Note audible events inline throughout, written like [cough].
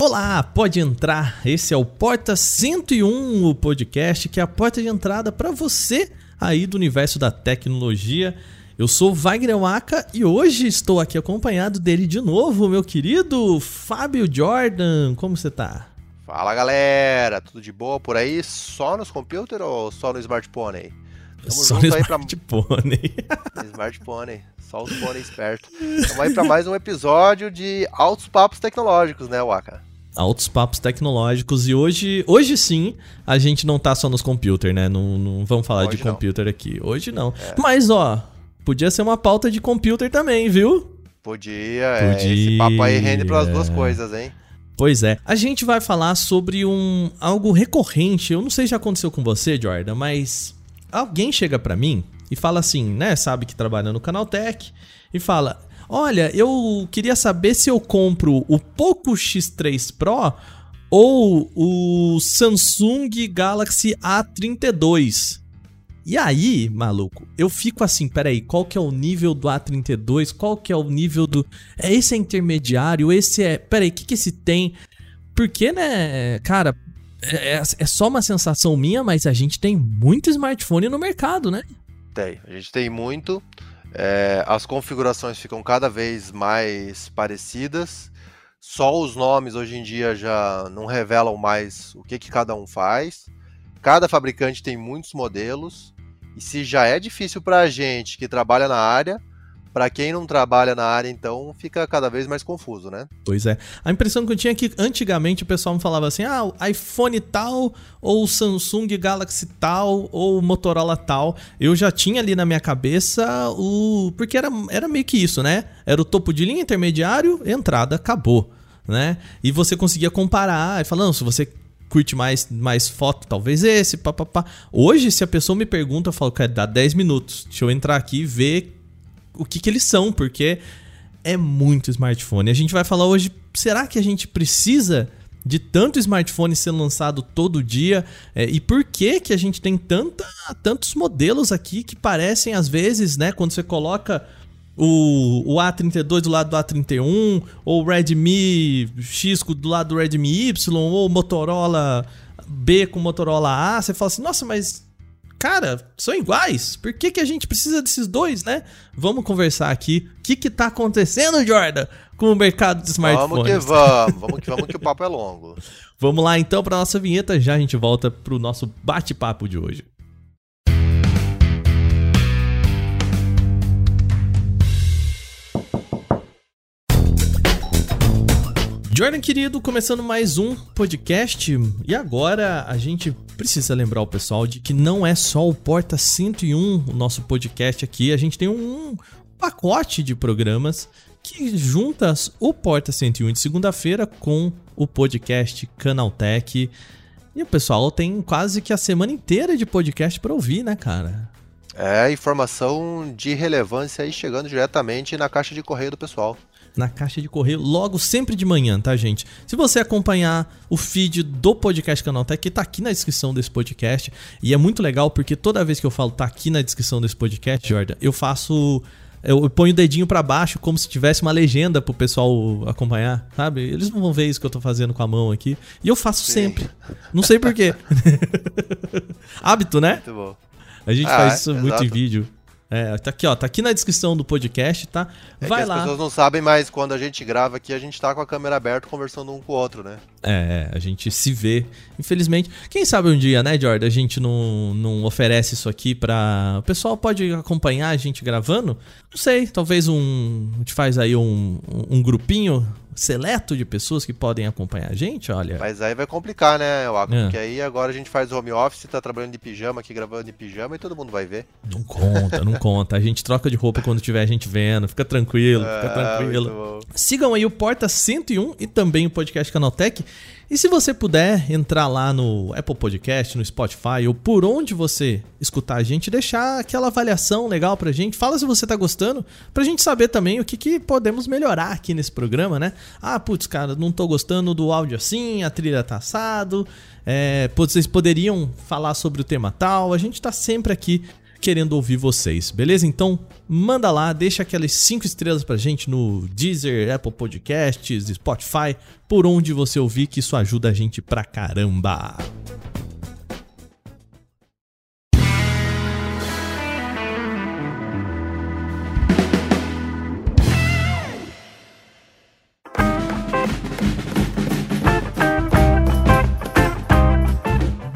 Olá, pode entrar. Esse é o Porta 101, o podcast que é a porta de entrada para você aí do universo da tecnologia. Eu sou Wagner Waka e hoje estou aqui acompanhado dele de novo, meu querido Fábio Jordan. Como você tá? Fala galera, tudo de boa por aí? Só nos computers ou só no smartphone? Tamo só no smartphone. Pra... [laughs] smartphone, só os pônei espertos. Vamos aí para mais um episódio de Altos Papos Tecnológicos, né, Waka? Altos papos tecnológicos e hoje, hoje sim, a gente não tá só nos computers, né? Não, não vamos falar hoje de não. computer aqui. Hoje não. É. Mas ó, podia ser uma pauta de computer também, viu? Podia, Podia. É, esse papo aí rende para as duas coisas, hein? Pois é. A gente vai falar sobre um algo recorrente. Eu não sei se já aconteceu com você, Jordan, mas alguém chega para mim e fala assim, né? Sabe que trabalha no Canaltech e fala: Olha, eu queria saber se eu compro o Poco X3 Pro ou o Samsung Galaxy A32. E aí, maluco, eu fico assim, peraí, qual que é o nível do A32? Qual que é o nível do... É, esse é intermediário? Esse é... Peraí, o que que esse tem? Porque, né, cara, é, é, é só uma sensação minha, mas a gente tem muito smartphone no mercado, né? Tem, a gente tem muito. É, as configurações ficam cada vez mais parecidas. Só os nomes hoje em dia já não revelam mais o que, que cada um faz. Cada fabricante tem muitos modelos. E se já é difícil para a gente que trabalha na área, para quem não trabalha na área, então, fica cada vez mais confuso, né? Pois é. A impressão que eu tinha é que antigamente o pessoal me falava assim: ah, iPhone tal, ou Samsung Galaxy tal, ou Motorola tal. Eu já tinha ali na minha cabeça o. Porque era, era meio que isso, né? Era o topo de linha, intermediário, entrada, acabou. Né? E você conseguia comparar, falando, se você curte mais, mais foto, talvez esse, papapá. Hoje, se a pessoa me pergunta, eu falo, cara, dá 10 minutos. Deixa eu entrar aqui e ver o que, que eles são, porque é muito smartphone. A gente vai falar hoje, será que a gente precisa de tanto smartphone sendo lançado todo dia? É, e por que que a gente tem tanta, tantos modelos aqui que parecem às vezes, né, quando você coloca o, o A32 do lado do A31, ou o Redmi X do lado do Redmi Y, ou o Motorola B com Motorola A, você fala assim, nossa, mas cara, são iguais. Por que, que a gente precisa desses dois, né? Vamos conversar aqui. O que que tá acontecendo, Jordan, com o mercado de smartphones? Vamos que vamos, vamos que vamos que o papo é longo. [laughs] vamos lá então para nossa vinheta, já a gente volta pro nosso bate-papo de hoje. Jordan querido, começando mais um podcast. E agora a gente precisa lembrar o pessoal de que não é só o Porta 101 o nosso podcast aqui, a gente tem um pacote de programas que junta o Porta 101 de segunda-feira com o podcast Canaltech. E o pessoal tem quase que a semana inteira de podcast para ouvir, né, cara? É, informação de relevância aí chegando diretamente na caixa de correio do pessoal na caixa de correio logo sempre de manhã, tá, gente? Se você acompanhar o feed do podcast Canaltech, que tá aqui na descrição desse podcast, e é muito legal porque toda vez que eu falo tá aqui na descrição desse podcast, Jordan, eu faço eu ponho o dedinho para baixo como se tivesse uma legenda pro pessoal acompanhar, sabe? Eles não vão ver isso que eu tô fazendo com a mão aqui. E eu faço Sim. sempre. Não sei porquê. [laughs] Hábito, né? Muito bom. A gente ah, faz isso é, muito exato. em vídeo. É, tá aqui, ó, tá aqui na descrição do podcast, tá? É Vai lá. As pessoas não sabem, mas quando a gente grava aqui, a gente tá com a câmera aberta conversando um com o outro, né? É, a gente se vê, infelizmente. Quem sabe um dia, né, Jordan, a gente não, não oferece isso aqui pra. O pessoal pode acompanhar a gente gravando? Não sei, talvez um. A gente faz aí um, um grupinho seleto de pessoas que podem acompanhar a gente, olha. Mas aí vai complicar, né, Waco? É. Porque aí agora a gente faz home office, tá trabalhando de pijama aqui, gravando de pijama e todo mundo vai ver. Não conta, não conta. A gente troca de roupa quando tiver a gente vendo. Fica tranquilo, fica é, tranquilo. Sigam aí o Porta 101 e também o podcast Canaltech. E se você puder entrar lá no Apple Podcast, no Spotify ou por onde você escutar a gente, deixar aquela avaliação legal pra gente. Fala se você tá gostando, pra gente saber também o que, que podemos melhorar aqui nesse programa, né? Ah, putz, cara, não tô gostando do áudio assim, a trilha tá assado. É, vocês poderiam falar sobre o tema tal. A gente tá sempre aqui querendo ouvir vocês, beleza? Então, manda lá, deixa aquelas 5 estrelas pra gente no Deezer, Apple Podcasts, Spotify, por onde você ouvir, que isso ajuda a gente pra caramba.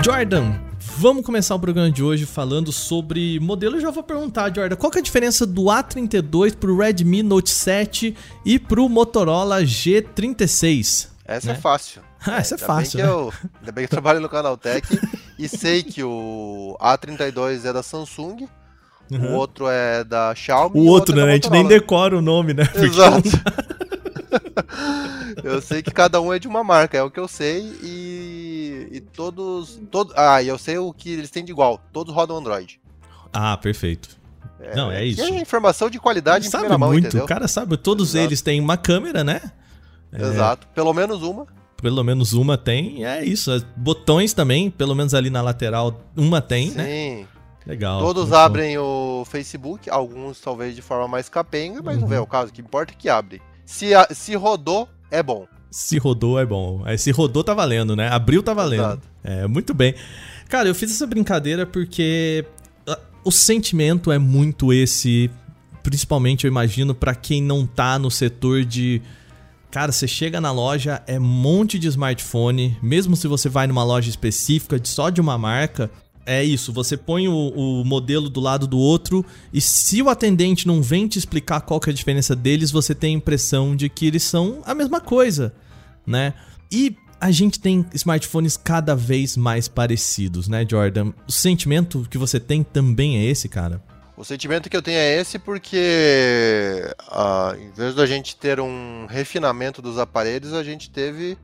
Jordan, vamos começar o programa de hoje falando sobre modelo. Eu já vou perguntar, Jordan, qual que é a diferença do A32 pro Redmi Note 7 e pro Motorola G36? Essa né? é fácil. [laughs] Ah, essa é ainda fácil. Bem né? eu, ainda bem que eu trabalho no Canaltech e sei que o A32 é da Samsung, uhum. o outro é da Xiaomi. O, o outro, né? É a gente nem decora o nome, né? Exato. [laughs] [laughs] [laughs] eu sei que cada um é de uma marca, é o que eu sei e, e todos, todo, ah, e eu sei o que eles têm de igual, todos rodam Android. Ah, perfeito. É, Não, é isso. É informação de qualidade sabe em muito, entendeu? o cara sabe, todos Exato. eles têm uma câmera, né? É, Exato, pelo menos uma. Pelo menos uma tem, é isso. Botões também, pelo menos ali na lateral, uma tem, Sim. né? Sim. Legal. Todos abrem bom. o Facebook, alguns talvez de forma mais capenga, mas uhum. não é o caso, o que importa é que abre. Se, a, se rodou, é bom. Se rodou, é bom. Aí, se rodou, tá valendo, né? Abriu, tá valendo. Exato. É, muito bem. Cara, eu fiz essa brincadeira porque ah, o sentimento é muito esse, principalmente eu imagino para quem não tá no setor de Cara, você chega na loja, é um monte de smartphone, mesmo se você vai numa loja específica de só de uma marca, é isso, você põe o, o, modelo do lado do outro e se o atendente não vem te explicar qual que é a diferença deles, você tem a impressão de que eles são a mesma coisa, né? E a gente tem smartphones cada vez mais parecidos, né, Jordan? O sentimento que você tem também é esse, cara? O sentimento que eu tenho é esse porque, uh, em vez da gente ter um refinamento dos aparelhos, a gente teve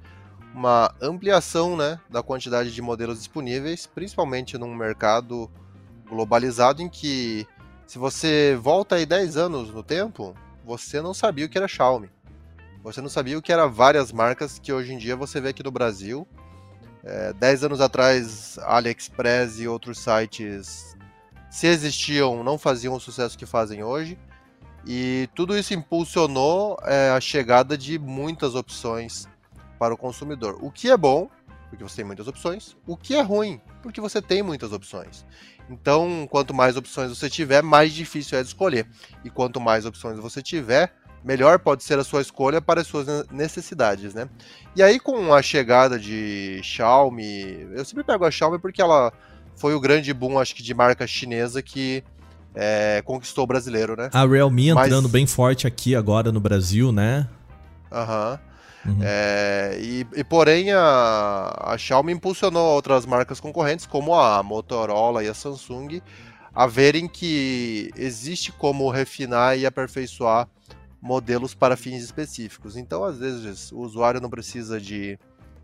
uma ampliação né, da quantidade de modelos disponíveis, principalmente num mercado globalizado em que, se você volta aí 10 anos no tempo, você não sabia o que era Xiaomi. Você não sabia o que eram várias marcas que hoje em dia você vê aqui no Brasil. É, 10 anos atrás, AliExpress e outros sites, se existiam, não faziam o sucesso que fazem hoje. E tudo isso impulsionou é, a chegada de muitas opções para o consumidor. O que é bom, porque você tem muitas opções. O que é ruim, porque você tem muitas opções. Então, quanto mais opções você tiver, mais difícil é de escolher. E quanto mais opções você tiver, melhor pode ser a sua escolha para as suas necessidades, né? E aí com a chegada de Xiaomi, eu sempre pego a Xiaomi porque ela foi o grande boom, acho que de marca chinesa que é, conquistou o brasileiro, né? A Realme Mas... entrando bem forte aqui agora no Brasil, né? Aham. Uhum. Uhum. É, e, e, porém a, a Xiaomi impulsionou outras marcas concorrentes, como a Motorola e a Samsung, a verem que existe como refinar e aperfeiçoar modelos para fins específicos. Então, às vezes, o usuário não precisa de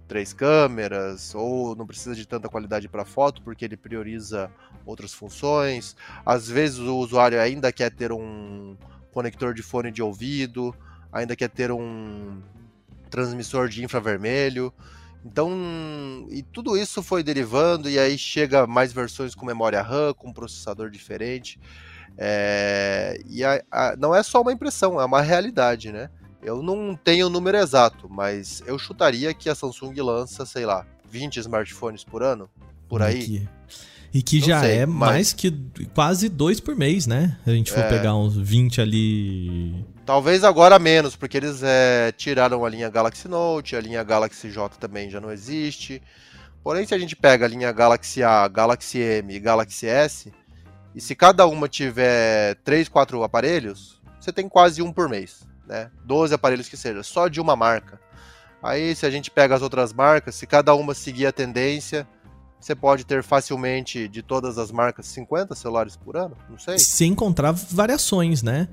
três câmeras ou não precisa de tanta qualidade para foto porque ele prioriza outras funções. Às vezes, o usuário ainda quer ter um conector de fone de ouvido, ainda quer ter um transmissor de infravermelho. Então, e tudo isso foi derivando, e aí chega mais versões com memória RAM, com processador diferente. É, e a, a, não é só uma impressão, é uma realidade, né? Eu não tenho o número exato, mas eu chutaria que a Samsung lança, sei lá, 20 smartphones por ano, por aí. Aqui. E que não já sei, é mas... mais que quase dois por mês, né? A gente for é... pegar uns 20 ali Talvez agora menos, porque eles é, tiraram a linha Galaxy Note, a linha Galaxy J também já não existe. Porém, se a gente pega a linha Galaxy A, Galaxy M e Galaxy S, e se cada uma tiver 3, 4 aparelhos, você tem quase um por mês, né? 12 aparelhos que seja, só de uma marca. Aí, se a gente pega as outras marcas, se cada uma seguir a tendência, você pode ter facilmente de todas as marcas 50 celulares por ano, não sei. Se encontrar variações, né?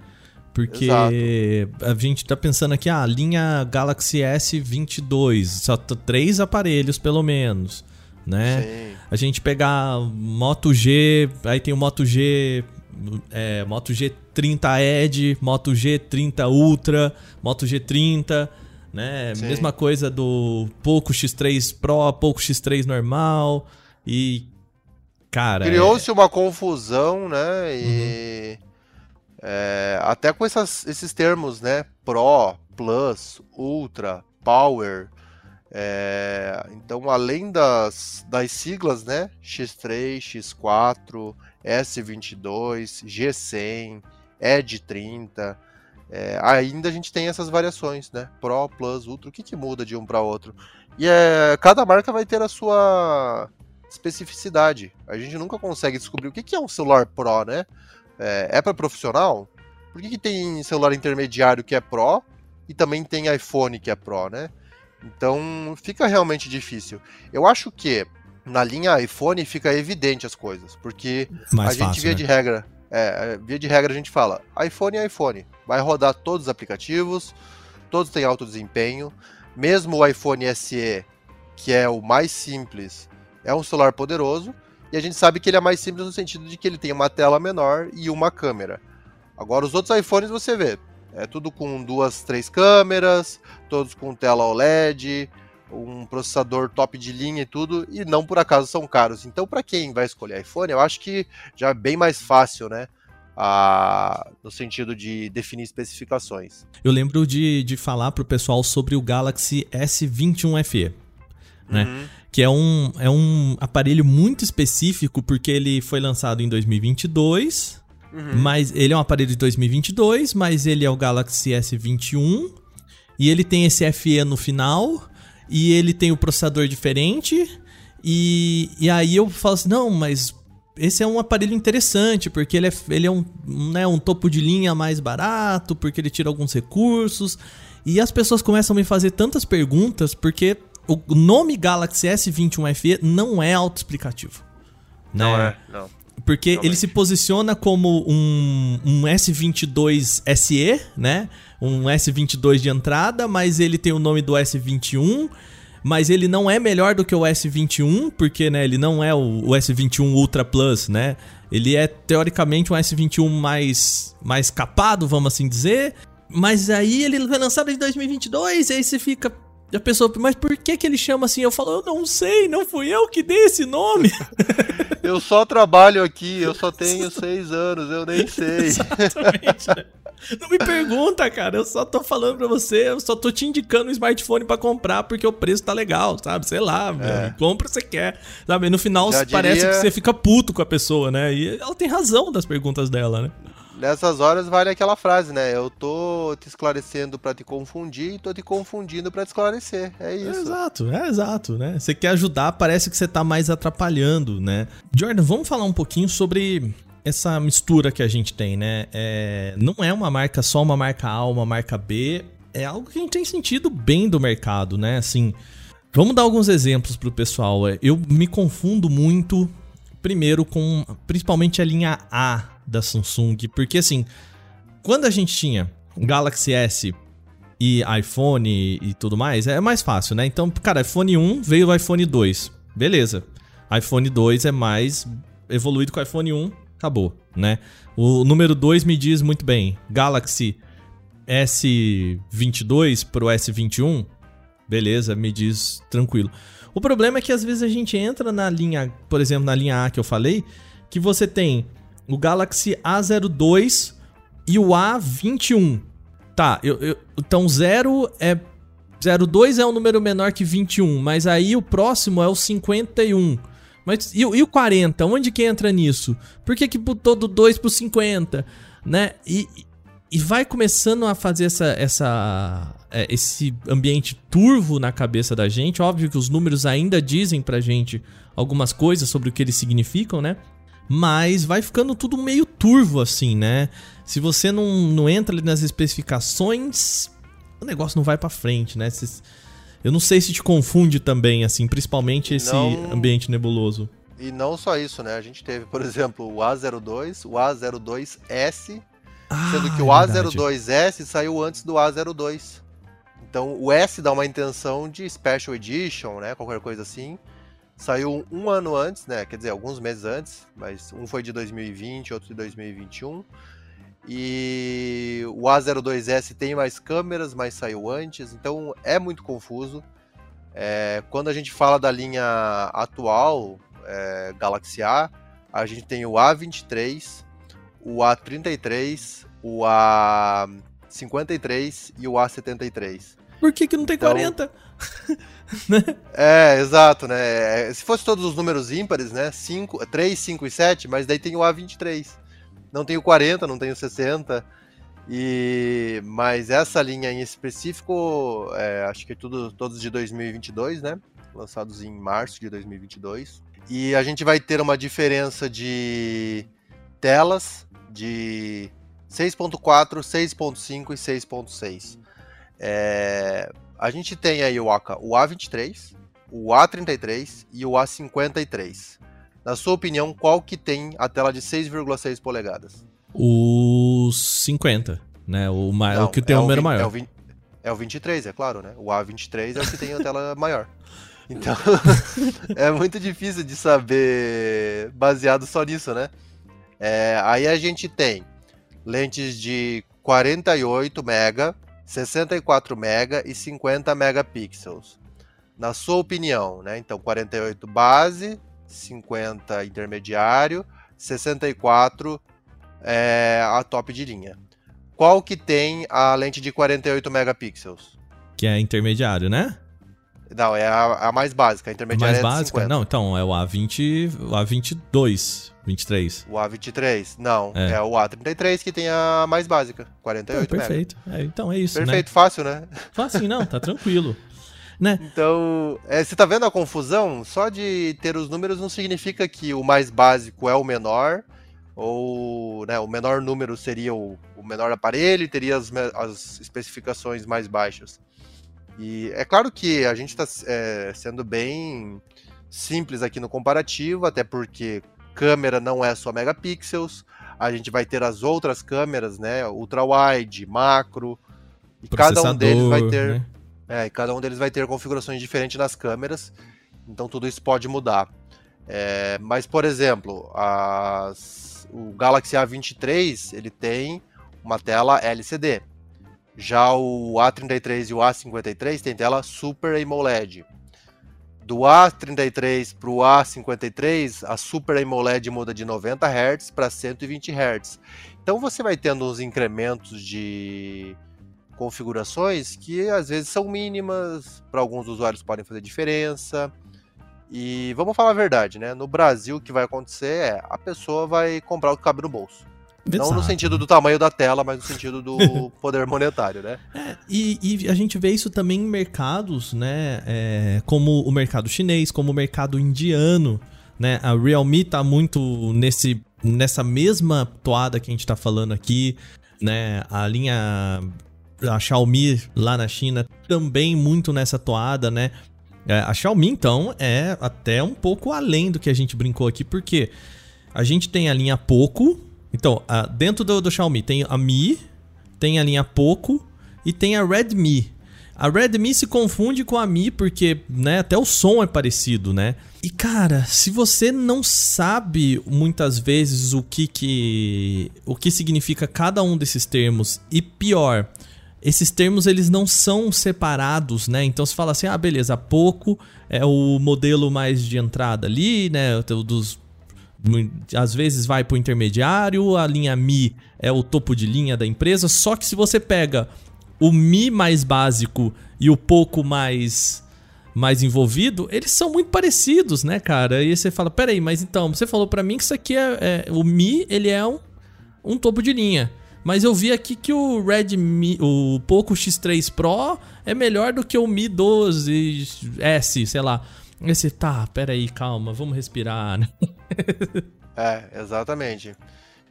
Porque Exato. a gente tá pensando aqui, ah, a linha Galaxy S22, só três aparelhos pelo menos, né? Sim. A gente pegar Moto G, aí tem o Moto G, é, Moto G30 Edge, Moto G30 Ultra, Moto G30, né? Sim. Mesma coisa do Poco X3 Pro, Poco X3 normal e Cara. Criou-se é... uma confusão, né? E. Uhum. É, até com essas, esses termos, né? Pro, Plus, Ultra, Power. É, então, além das, das siglas, né? X3, X4, S22, G100, ED30. É, ainda a gente tem essas variações, né? Pro, Plus, Ultra. O que, que muda de um para outro? E é, cada marca vai ter a sua especificidade. A gente nunca consegue descobrir o que, que é um celular Pro, né? É, é para profissional? Por que, que tem celular intermediário que é Pro e também tem iPhone que é Pro, né? Então fica realmente difícil. Eu acho que na linha iPhone fica evidente as coisas, porque Mais a gente fácil, via né? de regra, é, via de regra a gente fala, iPhone é iPhone, vai rodar todos os aplicativos, todos têm alto desempenho, mesmo o iPhone SE, que é o mais simples, é um celular poderoso, e a gente sabe que ele é mais simples no sentido de que ele tem uma tela menor e uma câmera. Agora os outros iPhones você vê, é tudo com duas, três câmeras, todos com tela OLED, um processador top de linha e tudo, e não por acaso são caros. Então, para quem vai escolher iPhone, eu acho que já é bem mais fácil, né? A, no sentido de definir especificações. Eu lembro de, de falar para o pessoal sobre o Galaxy S21 FE, né? Uhum. Que é um, é um aparelho muito específico porque ele foi lançado em 2022 Uhum. Mas ele é um aparelho de 2022, mas ele é o Galaxy S21 e ele tem esse FE no final e ele tem o processador diferente e, e aí eu falo assim, não, mas esse é um aparelho interessante, porque ele é, ele é um, né, um topo de linha mais barato, porque ele tira alguns recursos. E as pessoas começam a me fazer tantas perguntas, porque o nome Galaxy S21 FE não é autoexplicativo. Não né? é, não. Porque Realmente. ele se posiciona como um, um S22 SE, né? Um S22 de entrada, mas ele tem o nome do S21 mas ele não é melhor do que o S21, porque né, ele não é o, o, S21 Ultra Plus, né? Ele é teoricamente um S21 mais, mais capado, vamos assim dizer. Mas aí ele foi lançado em 2022, e aí você fica, e a pessoa, mas por que que ele chama assim? Eu falo, eu não sei, não fui eu que dei esse nome. [laughs] eu só trabalho aqui, eu só [laughs] tenho seis anos, eu nem sei. Exatamente. [laughs] Não me pergunta, cara. Eu só tô falando pra você, eu só tô te indicando um smartphone para comprar porque o preço tá legal, sabe? Sei lá, é. compra se você quer. Sabe? no final parece que você fica puto com a pessoa, né? E ela tem razão das perguntas dela, né? Nessas horas vale aquela frase, né? Eu tô te esclarecendo para te confundir e tô te confundindo para te esclarecer. É isso. É exato, é exato, né? Você quer ajudar, parece que você tá mais atrapalhando, né? Jordan, vamos falar um pouquinho sobre essa mistura que a gente tem, né? É, não é uma marca só uma marca A, uma marca B. É algo que a gente tem sentido bem do mercado, né? Assim, vamos dar alguns exemplos pro pessoal. Eu me confundo muito, primeiro, com principalmente a linha A da Samsung, porque assim, quando a gente tinha Galaxy S e iPhone e, tudo mais, é mais fácil, né? Então, cara, iPhone 1 veio o iPhone 2. Beleza. iPhone 2 é mais evoluído que o iPhone 1, acabou, né? O número 2 me diz muito bem, Galaxy S22 pro S21, beleza, me diz tranquilo. O problema é que às vezes a gente entra na linha, por exemplo, na linha A que eu falei, que você tem o Galaxy A02 e o A21. Tá, eu, eu, então 0 é. 02 é um número menor que 21, mas aí o próximo é o 51. Mas e, e o 40? Onde que entra nisso? Por que, que botou do 2 pro 50? Né? E, e vai começando a fazer essa, essa, é, esse ambiente turvo na cabeça da gente. Óbvio que os números ainda dizem pra gente algumas coisas sobre o que eles significam, né? Mas vai ficando tudo meio turvo assim, né? Se você não, não entra ali nas especificações, o negócio não vai para frente, né? eu não sei se te confunde também, assim, principalmente esse não... ambiente nebuloso. E não só isso, né? A gente teve, por exemplo, o A02, o A02S, ah, sendo que o é A02S saiu antes do A02. Então o S dá uma intenção de Special Edition, né? Qualquer coisa assim. Saiu um ano antes, né? Quer dizer, alguns meses antes, mas um foi de 2020, outro de 2021. E o A02S tem mais câmeras, mas saiu antes, então é muito confuso. É, quando a gente fala da linha atual, é, Galaxy A, a gente tem o A23, o A33, o A53 e o A73. Por que, que não tem então, 40? [laughs] é, exato, né? Se fosse todos os números ímpares, né? 5, 3, 5 e 7, mas daí tem o A23. Não tem o 40, não tem o 60. E, mas essa linha em específico, é, acho que é tudo, todos de 2022, né? Lançados em março de 2022. E a gente vai ter uma diferença de telas de 6.4, 6.5 e 6.6. É, a gente tem aí o, AK, o A23, o A33 e o A53. Na sua opinião, qual que tem a tela de 6,6 polegadas? O 50, né? O, ma... Não, o que tem é o número maior. É o, 20, é o 23, é claro, né? O A23 é o que tem a tela [laughs] maior. Então, [laughs] é muito difícil de saber baseado só nisso, né? É, aí a gente tem lentes de 48 mega, 64 mega e 50 megapixels. Na sua opinião, né? Então 48 base, 50 intermediário, 64 é a top de linha. Qual que tem a lente de 48 megapixels? Que é intermediário, né? Não, é a, a mais básica, a intermediária mais é básica? 50. Não, então é o A20, o A22, 23. O A23, não, é. é o A33 que tem a mais básica, 48 é, Perfeito, é, então é isso, Perfeito, né? fácil, né? [laughs] Fácil, não, tá tranquilo. Né? Então, é, você tá vendo a confusão? Só de ter os números não significa que o mais básico é o menor, ou né, o menor número seria o, o menor aparelho e teria as, as especificações mais baixas. E é claro que a gente está é, sendo bem simples aqui no comparativo, até porque câmera não é só megapixels, a gente vai ter as outras câmeras, né, ultra wide, macro, e cada um deles vai ter, né? é, cada um deles vai ter configurações diferentes nas câmeras, então tudo isso pode mudar. É, mas por exemplo, as, o Galaxy A23 ele tem uma tela LCD. Já o A33 e o A53 tem tela Super AMOLED. Do A33 para o A53, a Super AMOLED muda de 90 Hz para 120 Hz. Então você vai tendo uns incrementos de configurações que às vezes são mínimas, para alguns usuários podem fazer diferença. E vamos falar a verdade, né? No Brasil, o que vai acontecer é a pessoa vai comprar o que cabe no bolso. Não no sentido do tamanho da tela, mas no sentido do [laughs] poder monetário, né? É, e, e, a gente vê isso também em mercados, né? É, como o mercado chinês, como o mercado indiano, né? A Realme tá muito nesse, nessa mesma toada que a gente tá falando aqui, né? A linha a Xiaomi lá na China também muito nessa toada, né? É, a Xiaomi, então, é até um pouco além do que a gente brincou aqui, porque a gente tem a linha Poco, então, uh, dentro do, do, Xiaomi tem a Mi, tem a linha Poco e tem a Redmi. A Redmi se confunde com a Mi porque, né, até o som é parecido, né? E cara, se você não sabe muitas vezes o que que o que significa cada um desses termos e pior, esses termos eles não são separados, né? Então se fala assim, ah, beleza, Poco é o modelo mais de entrada ali, né, dos às vezes vai para o intermediário, a linha Mi é o topo de linha da empresa, só que se você pega o Mi mais básico e o pouco mais mais envolvido, eles são muito parecidos, né, cara? E você fala, peraí, mas então, você falou para mim que isso aqui é, é, o Mi, ele é um, um topo de linha. Mas eu vi aqui que o Redmi, o Poco X3 Pro é melhor do que o Mi 12S, sei lá. Esse, tá, peraí, calma, vamos respirar, né? é, exatamente.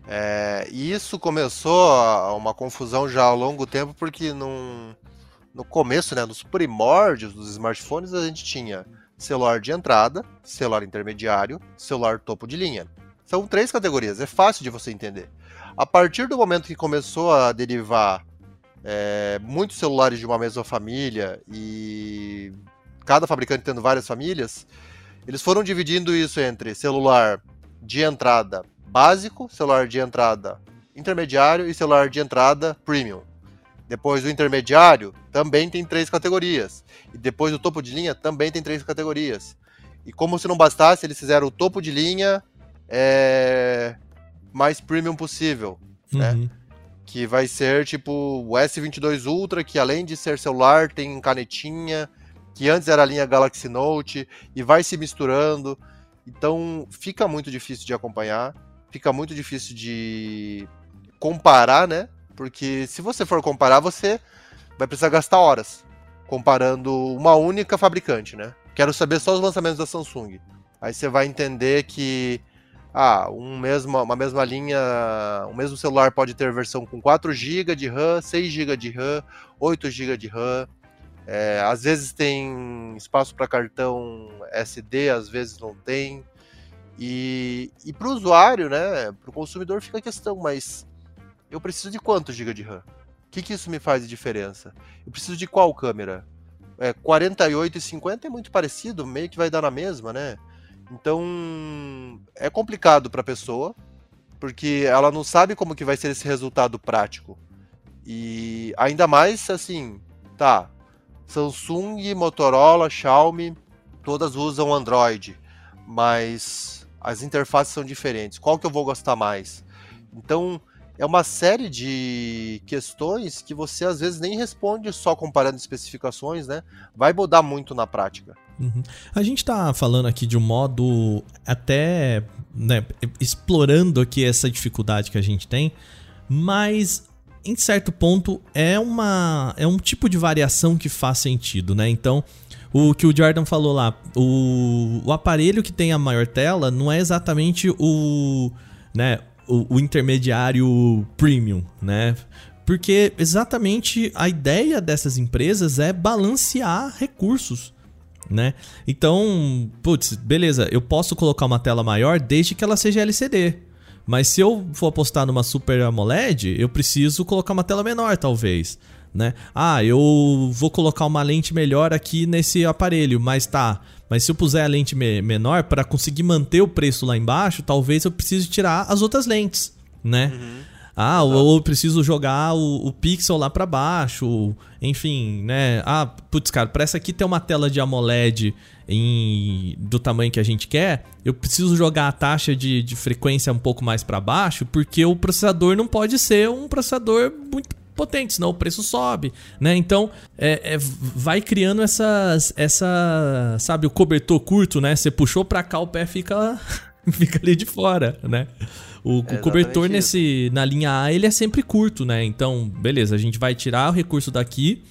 É, isso começou uma confusão já ao longo tempo, porque num, no começo, né, nos primórdios dos smartphones, a gente tinha celular de entrada, celular intermediário, celular topo de linha. São três categorias, é fácil de você entender. A partir do momento que começou a derivar é, muitos celulares de uma mesma família e cada fabricante tendo várias famílias, eles foram dividindo isso entre celular de entrada básico, celular de entrada intermediário e celular de entrada premium. Depois o intermediário também tem três categorias. E depois o topo de linha também tem três categorias. E como se não bastasse, eles fizeram o topo de linha, é, mais premium possível, né? uhum. né? Que vai ser tipo o S22 Ultra, que além de ser celular, tem canetinha, que antes era a linha Galaxy Note, e vai se misturando. Então fica muito difícil de acompanhar, fica muito difícil de comparar, né? Porque se você for comparar, você vai precisar gastar horas comparando uma única fabricante, né? Quero saber só os lançamentos da Samsung. Aí você vai entender que ah, um mesmo, uma mesma linha, o um mesmo celular pode ter versão com 4 GB de RAM, 6 GB de RAM, 8 GB de RAM. É, às vezes tem espaço para cartão SD, às vezes não tem. E, e para o usuário, né, para o consumidor fica a questão, mas eu preciso de quanto GB de RAM? O que, que isso me faz de diferença? Eu preciso de qual câmera? É, 48 e 50 é muito parecido, meio que vai dar na mesma, né? Então, é complicado para a pessoa, porque ela não sabe como que vai ser esse resultado prático. E ainda mais assim, tá, Samsung, Motorola, Xiaomi, todas usam Android, mas as interfaces são diferentes. Qual que eu vou gostar mais? Então, é uma série de questões que você às vezes nem responde só comparando especificações, né? Vai mudar muito na prática. Uhum. A gente está falando aqui de um modo até né, explorando aqui essa dificuldade que a gente tem, mas em certo ponto é uma é um tipo de variação que faz sentido, né? Então o que o Jordan falou lá, o, o aparelho que tem a maior tela não é exatamente o, né, o, o intermediário premium, né? Porque exatamente a ideia dessas empresas é balancear recursos né? Então, putz, beleza, eu posso colocar uma tela maior desde que ela seja LCD. Mas se eu for apostar numa Super AMOLED, eu preciso colocar uma tela menor, talvez. Né? Ah, eu vou colocar uma lente melhor aqui nesse aparelho, mas tá. Mas se eu puser a lente me menor para conseguir manter o preço lá embaixo, talvez eu precise tirar as outras lentes, né? Uhum. Ah, ou eu preciso jogar o, o pixel lá para baixo, enfim, né? Ah, putz, cara, para essa aqui ter uma tela de AMOLED em, do tamanho que a gente quer, eu preciso jogar a taxa de, de frequência um pouco mais para baixo, porque o processador não pode ser um processador muito potente, senão o preço sobe, né? Então, é, é, vai criando essas, essa, sabe, o cobertor curto, né? Você puxou para cá, o pé fica, [laughs] fica ali de fora, né? O, é o cobertor nesse na linha A ele é sempre curto, né? Então, beleza, a gente vai tirar o recurso daqui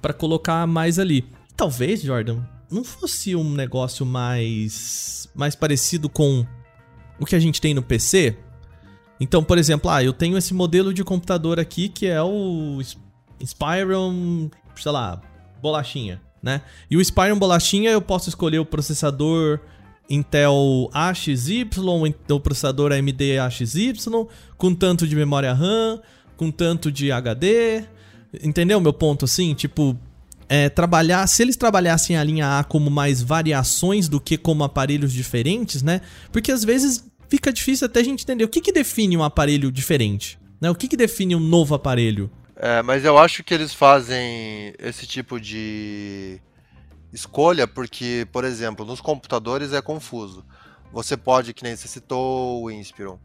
para colocar mais ali. Talvez, Jordan, não fosse um negócio mais mais parecido com o que a gente tem no PC. Então, por exemplo, ah, eu tenho esse modelo de computador aqui que é o Spyron, sei lá, bolachinha, né? E o Spyron bolachinha eu posso escolher o processador Intel AXY, o processador AMD AXY, com tanto de memória RAM, com tanto de HD. Entendeu meu ponto assim? Tipo, é, trabalhar, se eles trabalhassem a linha A como mais variações do que como aparelhos diferentes, né? Porque às vezes fica difícil até a gente entender o que, que define um aparelho diferente, né? O que, que define um novo aparelho? É, mas eu acho que eles fazem esse tipo de escolha, porque, por exemplo, nos computadores é confuso. Você pode, que nem você citou o Inspiron,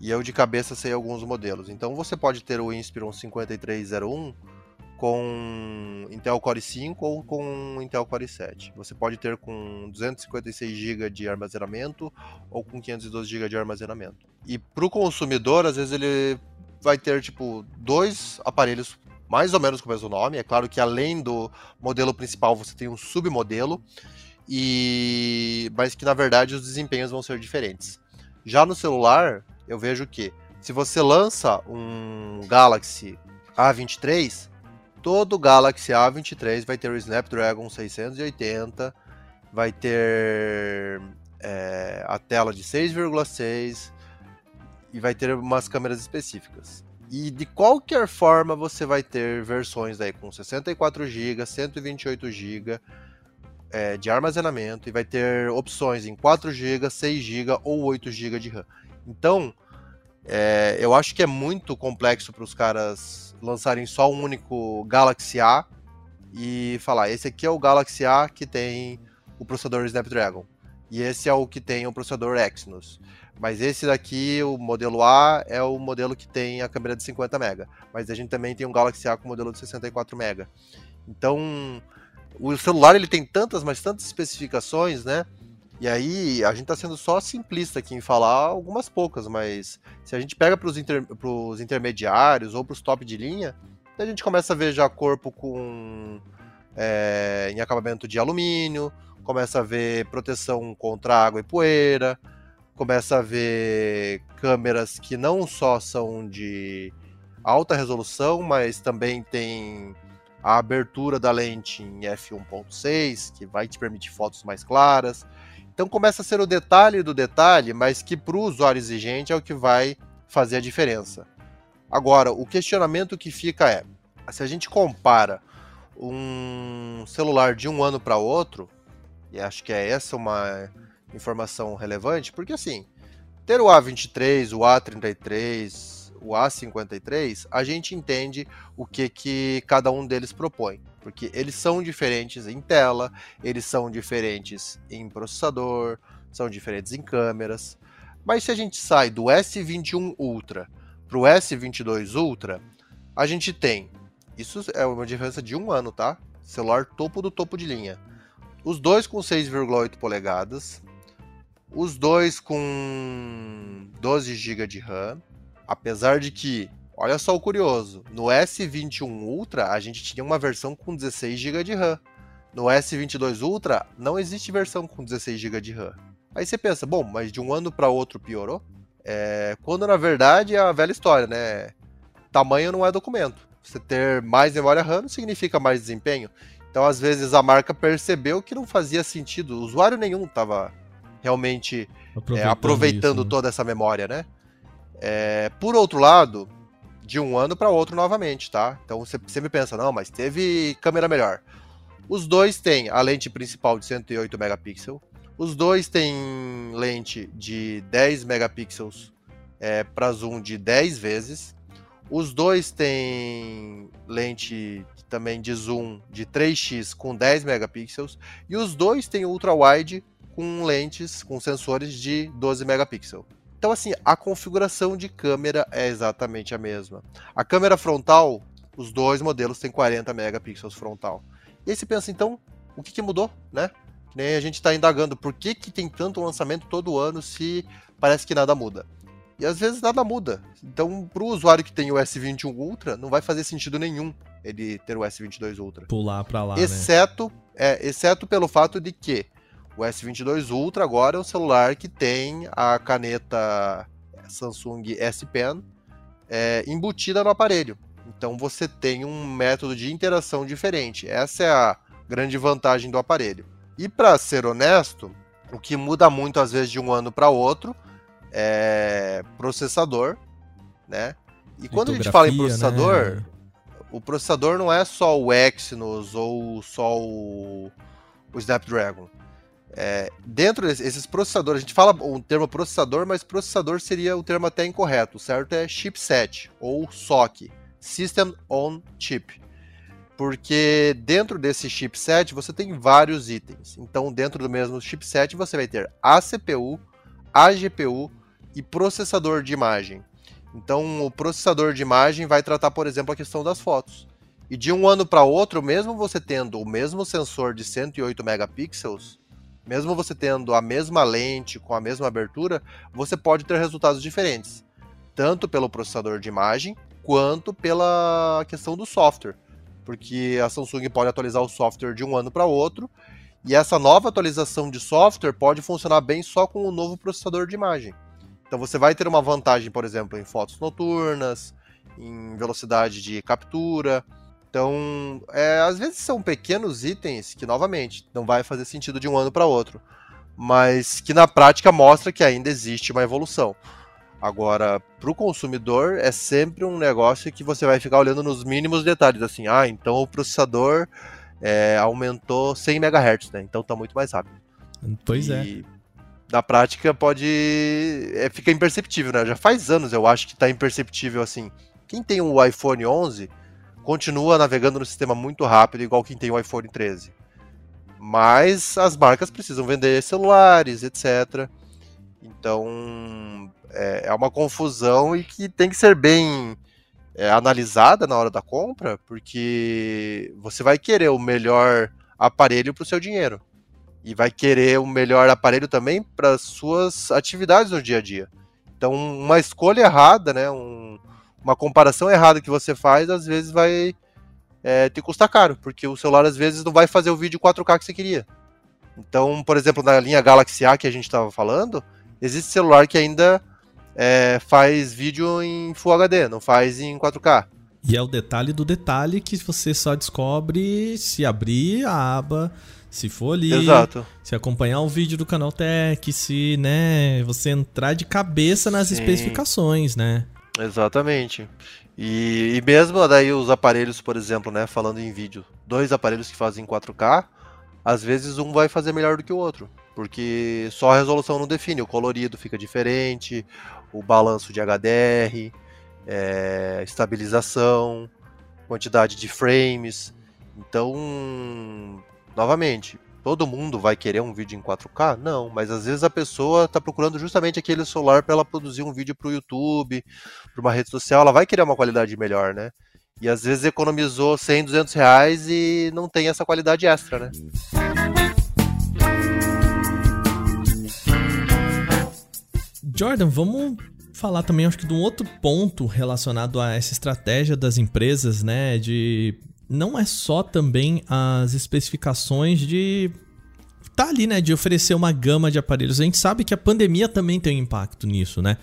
e eu de cabeça sei alguns modelos. Então você pode ter o Inspiron 5301 com Intel Core 5 ou com Intel Core 7. Você pode ter com 256 GB de armazenamento ou com 512 GB de armazenamento. E para o consumidor, às vezes ele vai ter tipo dois aparelhos mais ou menos com o mesmo nome. É claro que além do modelo principal você tem um submodelo, e mas que na verdade os desempenhos vão ser diferentes. Já no celular, eu vejo que se você lança um Galaxy A23, todo Galaxy A23 vai ter o Snapdragon 680, vai ter é, a tela de 6,6 e vai ter umas câmeras específicas. E de qualquer forma você vai ter versões aí com 64 GB, 128 GB é, de armazenamento e vai ter opções em 4 GB, 6 GB ou 8 GB de RAM. Então, é, eu acho que é muito complexo para os caras lançarem só um único Galaxy A e falar: esse aqui é o Galaxy A que tem o processador Snapdragon. e esse é o que tem o processador Exynos. Mas esse daqui, o modelo A, é o modelo que tem a câmera de 50 mega. Mas a gente também tem um Galaxy A com modelo de 64 mega. Então, o celular ele tem tantas, mas tantas especificações, né? E aí, a gente está sendo só simplista aqui em falar algumas poucas, mas se a gente pega para os inter, intermediários ou para os top de linha, a gente começa a ver já corpo com é, em acabamento de alumínio, começa a ver proteção contra água e poeira, começa a ver câmeras que não só são de alta resolução, mas também tem a abertura da lente em f1.6, que vai te permitir fotos mais claras. Então começa a ser o detalhe do detalhe, mas que para o usuário exigente é o que vai fazer a diferença. Agora, o questionamento que fica é: se a gente compara um celular de um ano para outro, e acho que é essa uma informação relevante, porque assim, ter o A23, o A33, o A53, a gente entende o que, que cada um deles propõe porque eles são diferentes em tela, eles são diferentes em processador, são diferentes em câmeras. Mas se a gente sai do S21 Ultra para o S22 Ultra, a gente tem. Isso é uma diferença de um ano, tá? Celular topo do topo de linha. Os dois com 6,8 polegadas. Os dois com 12 GB de RAM. Apesar de que Olha só o curioso. No S21 Ultra, a gente tinha uma versão com 16 GB de RAM. No S22 Ultra, não existe versão com 16 GB de RAM. Aí você pensa, bom, mas de um ano para outro piorou? É, quando na verdade é a velha história, né? Tamanho não é documento. Você ter mais memória RAM não significa mais desempenho. Então, às vezes, a marca percebeu que não fazia sentido. O usuário nenhum estava realmente aproveitando, é, aproveitando isso, né? toda essa memória, né? É, por outro lado, de um ano para outro novamente, tá? Então você sempre pensa, não, mas teve câmera melhor. Os dois têm a lente principal de 108 megapixels. Os dois têm lente de 10 megapixels é, para zoom de 10 vezes. Os dois têm lente também de zoom de 3x com 10 megapixels. E os dois têm ultra wide com lentes, com sensores de 12 megapixels. Então, assim, a configuração de câmera é exatamente a mesma. A câmera frontal, os dois modelos têm 40 megapixels frontal. E aí você pensa, então, o que, que mudou, né? Que nem a gente está indagando, por que, que tem tanto lançamento todo ano se parece que nada muda? E às vezes nada muda. Então, para o usuário que tem o S21 Ultra, não vai fazer sentido nenhum ele ter o S22 Ultra. Pular para lá, exceto, né? é, exceto pelo fato de que o S22 Ultra agora é um celular que tem a caneta Samsung S Pen é, embutida no aparelho. Então você tem um método de interação diferente. Essa é a grande vantagem do aparelho. E para ser honesto, o que muda muito às vezes de um ano para outro é processador, né? E quando a gente fala em processador, né? o processador não é só o Exynos ou só o, o Snapdragon. É, dentro desses processadores, a gente fala o termo processador, mas processador seria o termo até incorreto. O certo é chipset ou SoC, System on Chip. Porque dentro desse chipset você tem vários itens. Então, dentro do mesmo chipset você vai ter a CPU, a GPU e processador de imagem. Então, o processador de imagem vai tratar, por exemplo, a questão das fotos. E de um ano para outro, mesmo você tendo o mesmo sensor de 108 megapixels, mesmo você tendo a mesma lente com a mesma abertura, você pode ter resultados diferentes, tanto pelo processador de imagem quanto pela questão do software, porque a Samsung pode atualizar o software de um ano para outro e essa nova atualização de software pode funcionar bem só com o novo processador de imagem. Então você vai ter uma vantagem, por exemplo, em fotos noturnas, em velocidade de captura, então, é, às vezes são pequenos itens que, novamente, não vai fazer sentido de um ano para outro, mas que na prática mostra que ainda existe uma evolução. Agora, para o consumidor, é sempre um negócio que você vai ficar olhando nos mínimos detalhes, assim, ah, então o processador é, aumentou 100 MHz, né? Então está muito mais rápido. Pois e, é. Na prática pode. É, fica imperceptível, né? Já faz anos eu acho que está imperceptível assim. Quem tem um iPhone 11 continua navegando no sistema muito rápido, igual quem tem o iPhone 13. Mas as marcas precisam vender celulares, etc. Então é, é uma confusão e que tem que ser bem é, analisada na hora da compra, porque você vai querer o melhor aparelho para o seu dinheiro e vai querer o melhor aparelho também para suas atividades no dia a dia. Então, uma escolha errada, né, um, uma comparação errada que você faz, às vezes vai é, te custar caro, porque o celular às vezes não vai fazer o vídeo 4K que você queria. Então, por exemplo, na linha Galaxy A que a gente estava falando, existe celular que ainda é, faz vídeo em Full HD, não faz em 4K. E é o detalhe do detalhe que você só descobre se abrir a aba, se for ali, Exato. se acompanhar o vídeo do canal Tech, se né, você entrar de cabeça nas Sim. especificações, né? Exatamente. E, e, mesmo daí os aparelhos, por exemplo, né, falando em vídeo, dois aparelhos que fazem 4K, às vezes um vai fazer melhor do que o outro, porque só a resolução não define, o colorido fica diferente, o balanço de HDR, é, estabilização, quantidade de frames. Então, novamente, todo mundo vai querer um vídeo em 4K? Não, mas às vezes a pessoa está procurando justamente aquele celular para ela produzir um vídeo para o YouTube, para uma rede social, ela vai querer uma qualidade melhor, né? E às vezes economizou 100, 200 reais e não tem essa qualidade extra, né? Jordan, vamos falar também, acho que de um outro ponto relacionado a essa estratégia das empresas, né? De não é só também as especificações de tá ali, né, de oferecer uma gama de aparelhos. A gente sabe que a pandemia também tem um impacto nisso, né?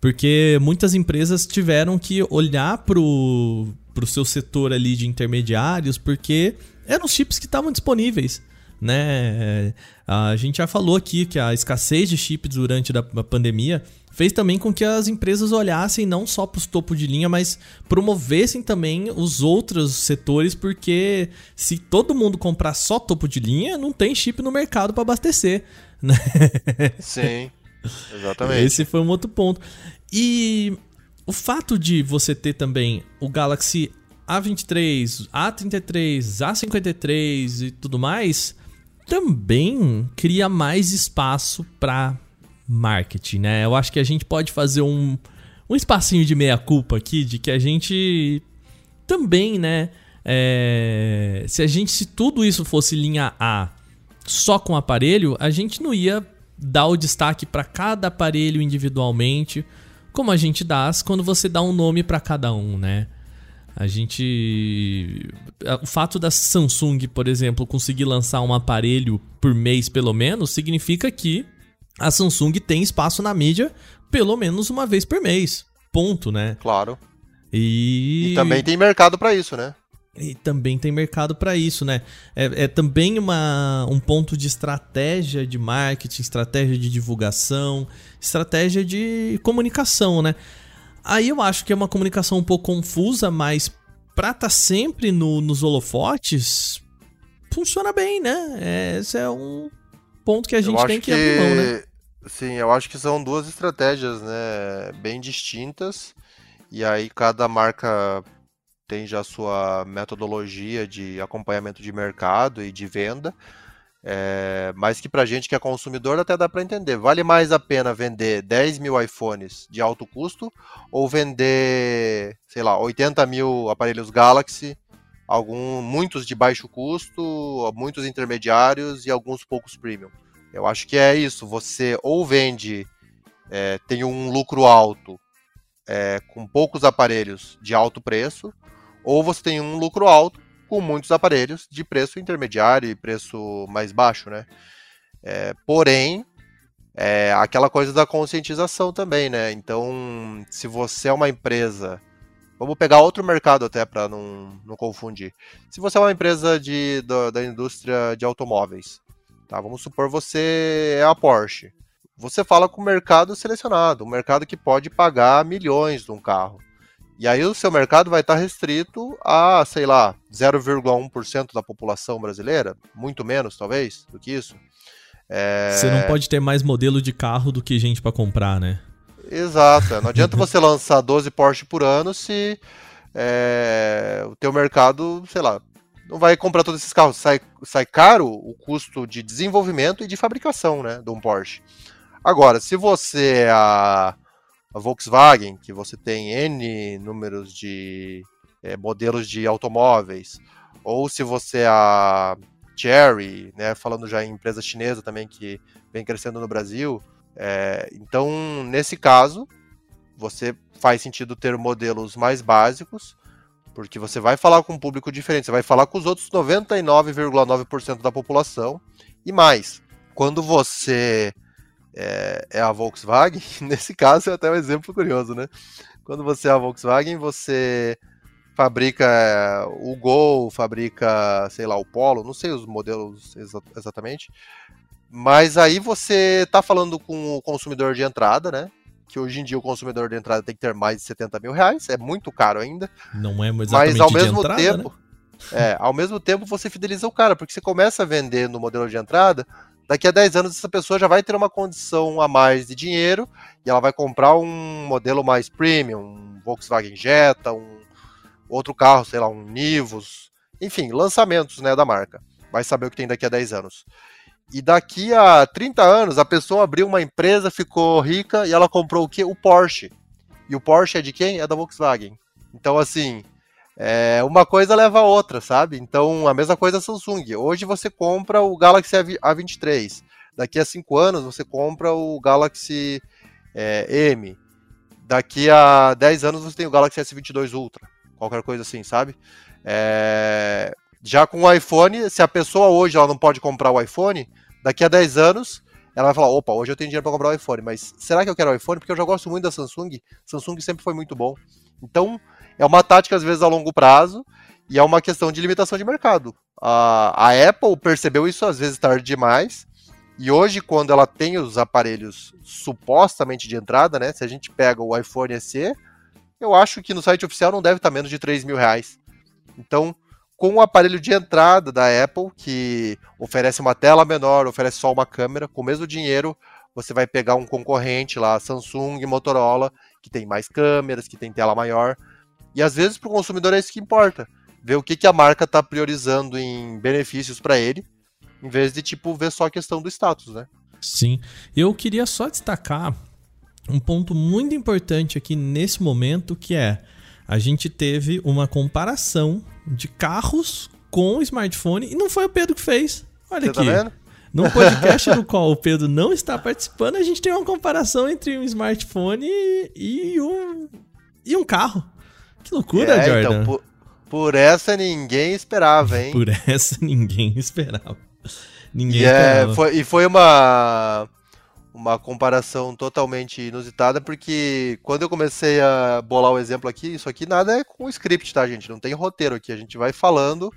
Porque muitas empresas tiveram que olhar pro, pro seu setor ali de intermediários, porque eram os chips que estavam disponíveis né? A gente já falou aqui que a escassez de chips durante a pandemia fez também com que as empresas olhassem não só para os topo de linha, mas promovessem também os outros setores, porque se todo mundo comprar só topo de linha, não tem chip no mercado para abastecer, [laughs] né? Sim, exatamente. Esse foi um outro ponto. E o fato de você ter também o Galaxy A23, A33, A53 e tudo mais, também cria mais espaço para marketing, né? Eu acho que a gente pode fazer um, um espacinho de meia-culpa aqui, de que a gente também, né? É, se a gente, se tudo isso fosse linha A só com aparelho, a gente não ia dar o destaque para cada aparelho individualmente, como a gente dá quando você dá um nome para cada um, né? A gente. O fato da Samsung, por exemplo, conseguir lançar um aparelho por mês, pelo menos, significa que a Samsung tem espaço na mídia pelo menos uma vez por mês. Ponto, né? Claro. E, e também tem mercado para isso, né? E também tem mercado para isso, né? É, é, também uma, um ponto de estratégia de marketing, estratégia de divulgação, estratégia de comunicação, né? Aí eu acho que é uma comunicação um pouco confusa, mas pra estar tá sempre no, nos holofotes, funciona bem, né? Esse é um ponto que a gente tem que, que abrir mão, né? Sim, eu acho que são duas estratégias, né? Bem distintas. E aí cada marca tem já sua metodologia de acompanhamento de mercado e de venda. É, mas que pra gente que é consumidor até dá para entender. Vale mais a pena vender 10 mil iPhones de alto custo ou vender, sei lá, 80 mil aparelhos Galaxy, algum, muitos de baixo custo, muitos intermediários e alguns poucos premium. Eu acho que é isso. Você ou vende, é, tem um lucro alto é, com poucos aparelhos de alto preço, ou você tem um lucro alto com muitos aparelhos de preço intermediário e preço mais baixo, né? É, porém, é aquela coisa da conscientização também, né? Então, se você é uma empresa, vamos pegar outro mercado até para não, não confundir. Se você é uma empresa de, da, da indústria de automóveis, tá? Vamos supor você é a Porsche. Você fala com o mercado selecionado, um mercado que pode pagar milhões de um carro. E aí o seu mercado vai estar restrito a, sei lá, 0,1% da população brasileira, muito menos talvez do que isso. É... Você não pode ter mais modelo de carro do que gente para comprar, né? Exato. Não adianta você lançar 12 Porsche por ano se é, o teu mercado, sei lá, não vai comprar todos esses carros. Sai, sai caro o custo de desenvolvimento e de fabricação né, de um Porsche. Agora, se você é a, a Volkswagen, que você tem N números de é, modelos de automóveis, ou se você é a Cherry, né, falando já em empresa chinesa também que vem crescendo no Brasil, é, então nesse caso você faz sentido ter modelos mais básicos, porque você vai falar com um público diferente, você vai falar com os outros 99,9% da população e mais. Quando você é, é, a Volkswagen, [laughs] nesse caso é até um exemplo curioso, né? Quando você é a Volkswagen, você fabrica é, o Gol, fabrica, sei lá, o Polo, não sei os modelos exa exatamente, mas aí você está falando com o consumidor de entrada, né? Que hoje em dia o consumidor de entrada tem que ter mais de 70 mil reais, é muito caro ainda. Não é exatamente Mas ao mesmo entrada, tempo, né? é, ao mesmo tempo você fideliza o cara, porque você começa a vender no modelo de entrada, daqui a 10 anos essa pessoa já vai ter uma condição a mais de dinheiro e ela vai comprar um modelo mais premium, um Volkswagen Jetta, um outro carro, sei lá, um Nivus, enfim, lançamentos né, da marca. Vai saber o que tem daqui a 10 anos. E daqui a 30 anos, a pessoa abriu uma empresa, ficou rica e ela comprou o quê? O Porsche. E o Porsche é de quem? É da Volkswagen. Então, assim, é, uma coisa leva a outra, sabe? Então, a mesma coisa a Samsung. Hoje você compra o Galaxy A23. Daqui a 5 anos, você compra o Galaxy é, M. Daqui a 10 anos, você tem o Galaxy S22 Ultra. Qualquer coisa assim, sabe? É, já com o iPhone, se a pessoa hoje ela não pode comprar o iPhone, daqui a 10 anos ela vai falar: opa, hoje eu tenho dinheiro para comprar o iPhone, mas será que eu quero o iPhone? Porque eu já gosto muito da Samsung. Samsung sempre foi muito bom. Então, é uma tática, às vezes, a longo prazo e é uma questão de limitação de mercado. A, a Apple percebeu isso, às vezes, tarde demais. E hoje, quando ela tem os aparelhos supostamente de entrada, né? Se a gente pega o iPhone SE, eu acho que no site oficial não deve estar menos de 3 mil reais. Então, com o aparelho de entrada da Apple, que oferece uma tela menor, oferece só uma câmera, com o mesmo dinheiro, você vai pegar um concorrente lá, Samsung, Motorola, que tem mais câmeras, que tem tela maior. E às vezes para o consumidor é isso que importa. Ver o que, que a marca está priorizando em benefícios para ele, em vez de tipo ver só a questão do status, né? Sim. Eu queria só destacar um ponto muito importante aqui nesse momento, que é a gente teve uma comparação de carros com smartphone e não foi o Pedro que fez. Olha Você tá aqui. Tá vendo? Num podcast no qual o Pedro não está participando, a gente tem uma comparação entre um smartphone e um, e um carro. Que loucura, é, Jordan. Então, por, por, essa ninguém esperava, hein? Por essa ninguém esperava. Ninguém e é, esperava. É, foi, e foi uma uma comparação totalmente inusitada, porque quando eu comecei a bolar o exemplo aqui, isso aqui nada é com script, tá, gente? Não tem roteiro aqui, a gente vai falando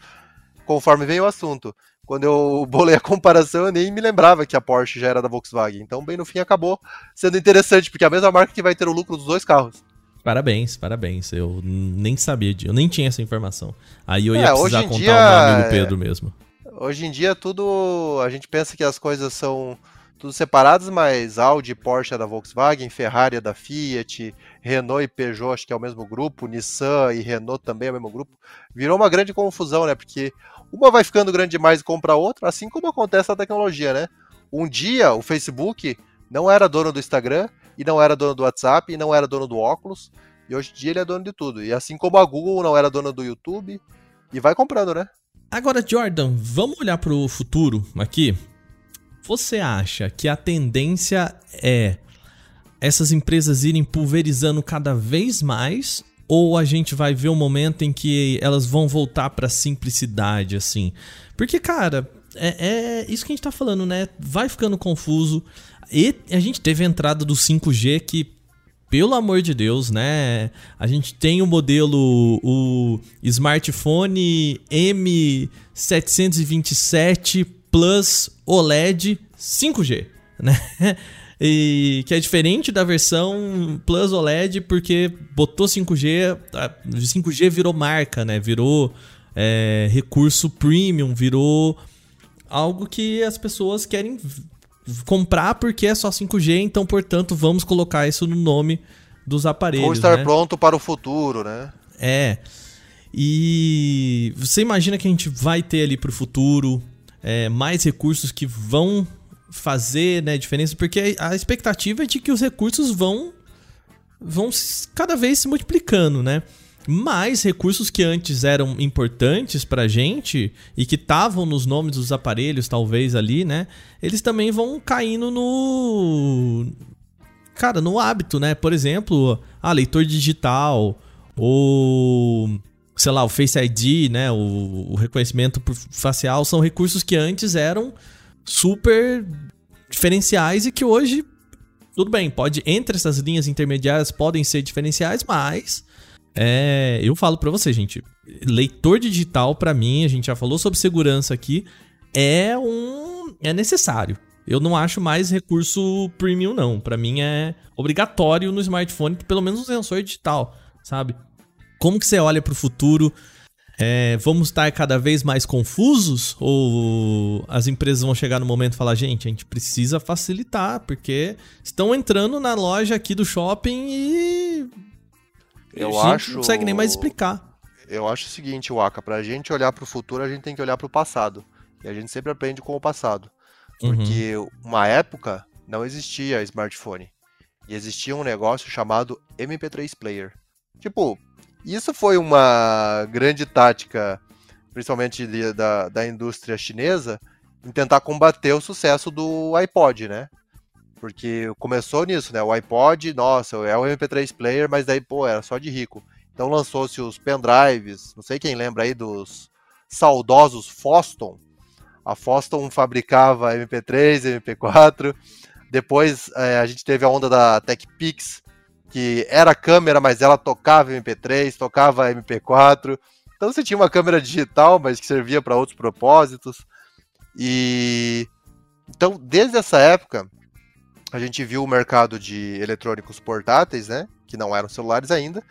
conforme vem o assunto. Quando eu [laughs] bolei a comparação, eu nem me lembrava que a Porsche já era da Volkswagen. Então, bem no fim, acabou sendo interessante, porque é a mesma marca que vai ter o lucro dos dois carros. Parabéns, parabéns. Eu nem sabia, eu nem tinha essa informação. Aí eu ia é, precisar contar dia, ao meu amigo Pedro mesmo. Hoje em dia, tudo. A gente pensa que as coisas são tudo separados, mas Audi Porsche é da Volkswagen, Ferrari é da Fiat, Renault e Peugeot acho que é o mesmo grupo, Nissan e Renault também é o mesmo grupo. Virou uma grande confusão, né? Porque uma vai ficando grande demais e compra outra, assim como acontece na tecnologia, né? Um dia o Facebook não era dono do Instagram, e não era dono do WhatsApp, e não era dono do óculos, e hoje em dia ele é dono de tudo. E assim como a Google não era dona do YouTube, e vai comprando, né? Agora, Jordan, vamos olhar para o futuro aqui. Você acha que a tendência é essas empresas irem pulverizando cada vez mais ou a gente vai ver um momento em que elas vão voltar para simplicidade assim? Porque cara, é, é, isso que a gente tá falando, né? Vai ficando confuso. E a gente teve a entrada do 5G que pelo amor de Deus, né? A gente tem o modelo, o smartphone M727 Plus OLED 5G, né? [laughs] E que é diferente da versão Plus OLED porque botou 5G, 5G virou marca, né? Virou é, recurso premium, virou algo que as pessoas querem comprar porque é só 5G, então portanto vamos colocar isso no nome dos aparelhos. Vou estar né? pronto para o futuro, né? É. E você imagina que a gente vai ter ali para o futuro é, mais recursos que vão fazer né, diferença, porque a expectativa é de que os recursos vão, vão cada vez se multiplicando, né? mais recursos que antes eram importantes pra gente e que estavam nos nomes dos aparelhos, talvez ali, né? Eles também vão caindo no. Cara, no hábito, né? Por exemplo, ah, leitor digital, ou. Sei lá, o Face ID, né? O, o reconhecimento facial são recursos que antes eram super diferenciais e que hoje tudo bem, pode entre essas linhas intermediárias podem ser diferenciais, mas é, eu falo para você, gente, leitor digital para mim, a gente já falou sobre segurança aqui, é um é necessário. Eu não acho mais recurso premium não. Para mim é obrigatório no smartphone, pelo menos um sensor digital, sabe? Como que você olha para o futuro? É, vamos estar cada vez mais confusos? Ou as empresas vão chegar no momento e falar, gente, a gente precisa facilitar, porque estão entrando na loja aqui do shopping e eu a acho. Não consegue nem mais explicar. Eu acho o seguinte, Waka, pra gente olhar pro futuro, a gente tem que olhar pro passado. E a gente sempre aprende com o passado. Porque uhum. uma época não existia smartphone. E existia um negócio chamado MP3 Player. Tipo, isso foi uma grande tática, principalmente de, da, da indústria chinesa, em tentar combater o sucesso do iPod, né? Porque começou nisso, né? O iPod, nossa, é o MP3 player, mas daí, pô, era só de rico. Então lançou-se os pendrives, não sei quem lembra aí dos saudosos Foston. A Foston fabricava MP3, MP4. Depois é, a gente teve a onda da TechPix, que era câmera, mas ela tocava MP3, tocava MP4. Então você tinha uma câmera digital, mas que servia para outros propósitos. E então, desde essa época, a gente viu o mercado de eletrônicos portáteis, né, que não eram celulares ainda,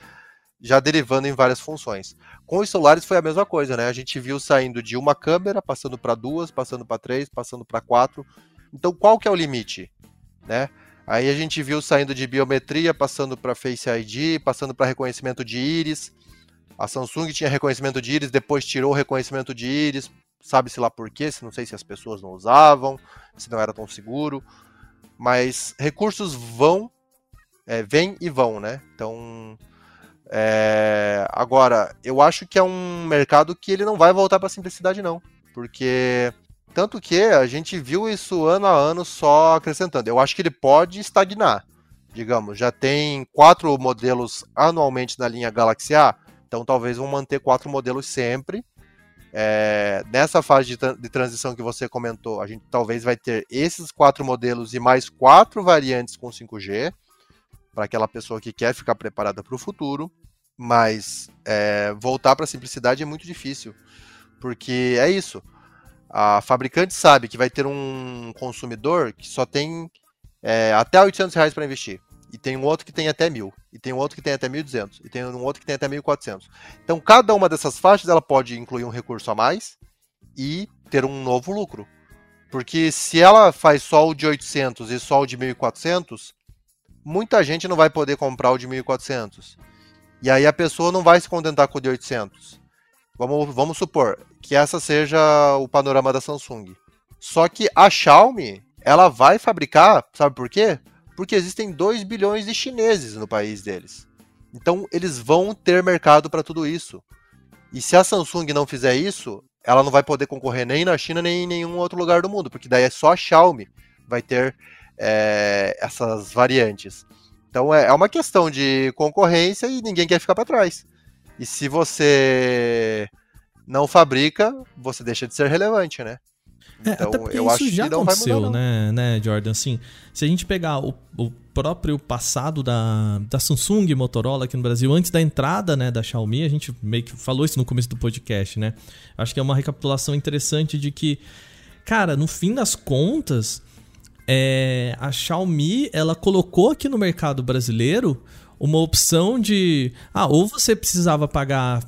já derivando em várias funções. Com os celulares foi a mesma coisa, né? A gente viu saindo de uma câmera, passando para duas, passando para três, passando para quatro. Então, qual que é o limite, né? Aí a gente viu saindo de biometria, passando para Face ID, passando para reconhecimento de íris. A Samsung tinha reconhecimento de íris, depois tirou o reconhecimento de íris, sabe-se lá por quê, se não sei se as pessoas não usavam, se não era tão seguro mas recursos vão, é, vêm e vão, né? Então, é, agora, eu acho que é um mercado que ele não vai voltar para a simplicidade, não, porque tanto que a gente viu isso ano a ano só acrescentando. Eu acho que ele pode estagnar, digamos. Já tem quatro modelos anualmente na linha Galaxy A, então talvez vão manter quatro modelos sempre é, nessa fase de, de, transição que você comentou, a gente talvez vai ter esses quatro modelos e mais quatro variantes com 5G, para aquela pessoa que quer ficar preparada para o futuro. Mas é, voltar para a simplicidade é muito difícil, porque é isso. A fabricante sabe que vai ter um consumidor que só tem é, até 800 reais para investir e tem um outro que tem até mil, e tem um outro que tem até 1.200, e tem um outro que tem até 1.400. Então, cada uma dessas faixas ela pode incluir um recurso a mais e ter um novo lucro. Porque se ela faz só o de 800 e só o de 1.400, muita gente não vai poder comprar o de 1.400. E aí a pessoa não vai se contentar com o de 800. Vamos, vamos supor que essa seja o panorama da Samsung. Só que a Xiaomi, ela vai fabricar, sabe por quê? porque existem 2 bilhões de chineses no país deles. Então eles vão ter mercado para tudo isso. E se a Samsung não fizer isso, ela não vai poder concorrer nem na China nem em nenhum outro lugar do mundo, porque daí é só a Xiaomi vai ter é, essas variantes. Então é, é uma questão de concorrência e ninguém quer ficar para trás. E se você não fabrica, você deixa de ser relevante, né? É, então, eu isso acho já que não aconteceu, mudar, né, né, Jordan? Assim, se a gente pegar o, o próprio passado da, da Samsung e Motorola aqui no Brasil, antes da entrada né, da Xiaomi, a gente meio que falou isso no começo do podcast, né? Acho que é uma recapitulação interessante de que, cara, no fim das contas, é, a Xiaomi ela colocou aqui no mercado brasileiro uma opção de, ah, ou você precisava pagar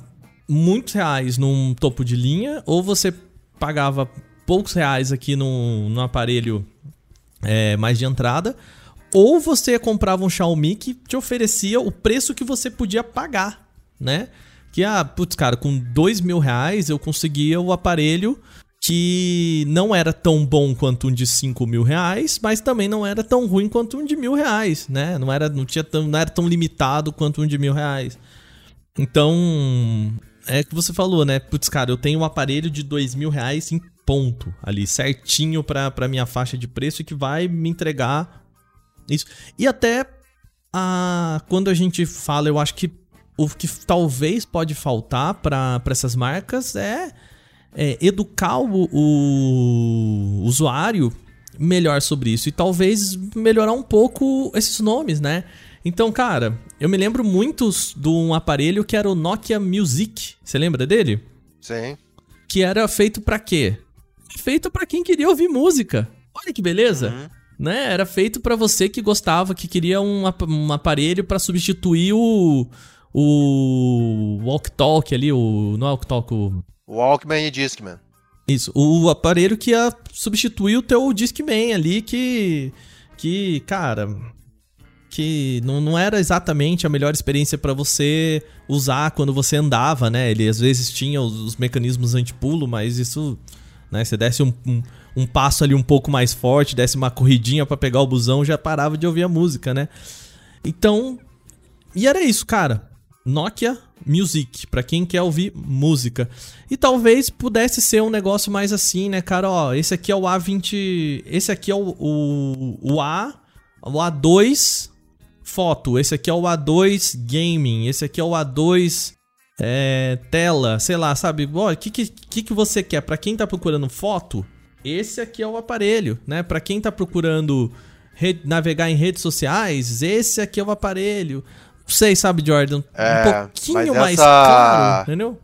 muitos reais num topo de linha, ou você pagava poucos reais aqui no, no aparelho é, mais de entrada, ou você comprava um Xiaomi que te oferecia o preço que você podia pagar, né? Que, ah, putz, cara, com dois mil reais eu conseguia o aparelho que não era tão bom quanto um de 5 mil reais, mas também não era tão ruim quanto um de mil reais, né? Não era, não tinha tão, não era tão limitado quanto um de mil reais. Então, é que você falou, né? Putz, cara, eu tenho um aparelho de dois mil reais em ponto ali, certinho pra, pra minha faixa de preço e que vai me entregar isso. E até a, quando a gente fala, eu acho que o que talvez pode faltar para essas marcas é é, educar o, o usuário melhor sobre isso e talvez melhorar um pouco esses nomes, né? Então, cara, eu me lembro muito de um aparelho que era o Nokia Music. Você lembra dele? Sim. Que era feito para quê? Feito para quem queria ouvir música. Olha que beleza. Uhum. Né? Era feito para você que gostava, que queria um, um aparelho para substituir o o Walk Talk ali, o não é Walk Talk, o Walkman e Discman. Isso, o aparelho que ia substituir o teu Discman ali, que. Que, cara. Que não, não era exatamente a melhor experiência para você usar quando você andava, né? Ele às vezes tinha os, os mecanismos anti-pulo, mas isso. Né? Você desse um, um, um, passo ali um pouco mais forte, desse uma corridinha para pegar o busão, já parava de ouvir a música, né? Então. E era isso, cara. Nokia Music, para quem quer ouvir música. E talvez pudesse ser um negócio mais assim, né, cara? Ó, esse aqui é o A20. Esse aqui é o, o, o A. O A2 foto. Esse aqui é o A2 gaming. Esse aqui é o A2 é, tela. Sei lá, sabe? O que, que, que você quer? Para quem tá procurando foto, esse aqui é o aparelho, né? Para quem tá procurando navegar em redes sociais, esse aqui é o aparelho sei, sabe, Jordan? É, um pouquinho essa... mais caro, entendeu?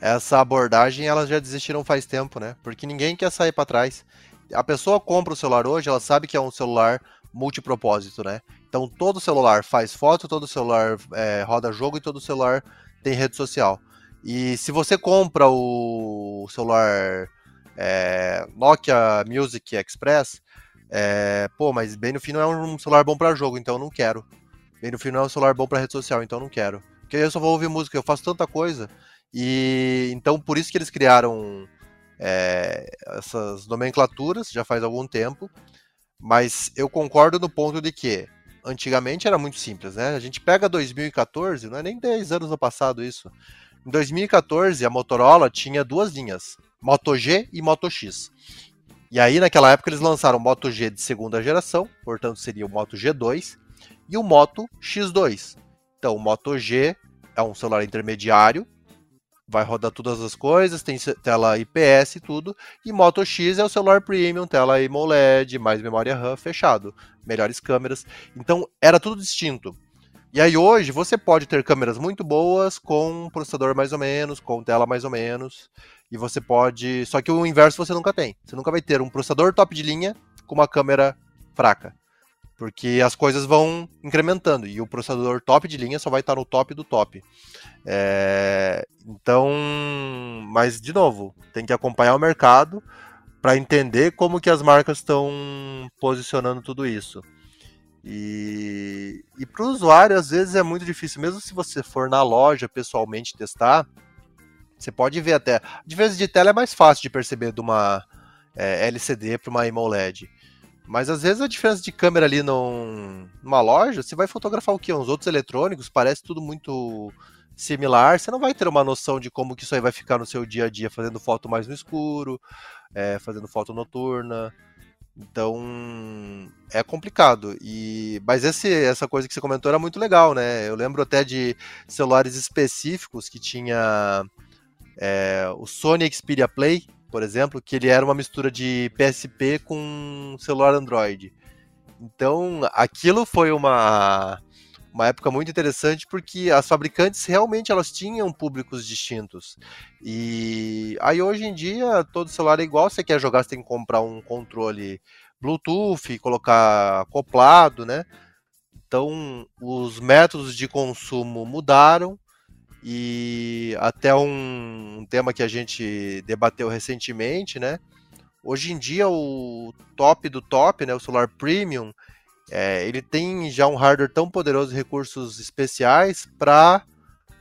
Essa abordagem elas já desistiram faz tempo, né? Porque ninguém quer sair para trás. A pessoa compra o celular hoje, ela sabe que é um celular multipropósito, né? Então todo celular faz foto, todo celular é, roda jogo e todo celular tem rede social. E se você compra o celular é, Nokia Music Express, é, pô, mas bem no fim não é um celular bom para jogo, então eu não quero. Bem no final é um celular bom para rede social, então não quero. Porque eu só vou ouvir música, eu faço tanta coisa. E então por isso que eles criaram é, essas nomenclaturas já faz algum tempo. Mas eu concordo no ponto de que antigamente era muito simples, né? A gente pega 2014, não é nem 10 anos no passado isso. Em 2014, a Motorola tinha duas linhas, Moto G e Moto X. E aí, naquela época, eles lançaram o Moto G de segunda geração, portanto seria o Moto G2, e o Moto X2. Então, o Moto G é um celular intermediário, vai rodar todas as coisas, tem tela IPS e tudo, e Moto X é o celular premium, tela AMOLED, mais memória RAM fechado, melhores câmeras. Então, era tudo distinto. E aí hoje você pode ter câmeras muito boas com processador mais ou menos, com tela mais ou menos, e você pode, só que o inverso você nunca tem. Você nunca vai ter um processador top de linha com uma câmera fraca. Porque as coisas vão incrementando e o processador top de linha só vai estar no top do top. É, então, mas de novo, tem que acompanhar o mercado para entender como que as marcas estão posicionando tudo isso. E, e para o usuário, às vezes é muito difícil, mesmo se você for na loja pessoalmente testar, você pode ver até. A diferença de tela é mais fácil de perceber de uma é, LCD para uma AMOLED. Mas às vezes a diferença de câmera ali num, numa loja, você vai fotografar o quê? Uns outros eletrônicos, parece tudo muito similar, você não vai ter uma noção de como que isso aí vai ficar no seu dia a dia, fazendo foto mais no escuro, é, fazendo foto noturna. Então é complicado. E mas esse, essa coisa que você comentou era muito legal, né? Eu lembro até de celulares específicos que tinha é, o Sony Xperia Play, por exemplo, que ele era uma mistura de PSP com celular Android. Então, aquilo foi uma, uma época muito interessante porque as fabricantes realmente elas tinham públicos distintos. E aí hoje em dia todo celular é igual, você quer jogar, você tem que comprar um controle Bluetooth, colocar acoplado, né? Então, os métodos de consumo mudaram e até um, tema que a gente debateu recentemente, né? Hoje em dia o top do top, né, o celular premium, é, ele tem já um hardware tão poderoso e recursos especiais para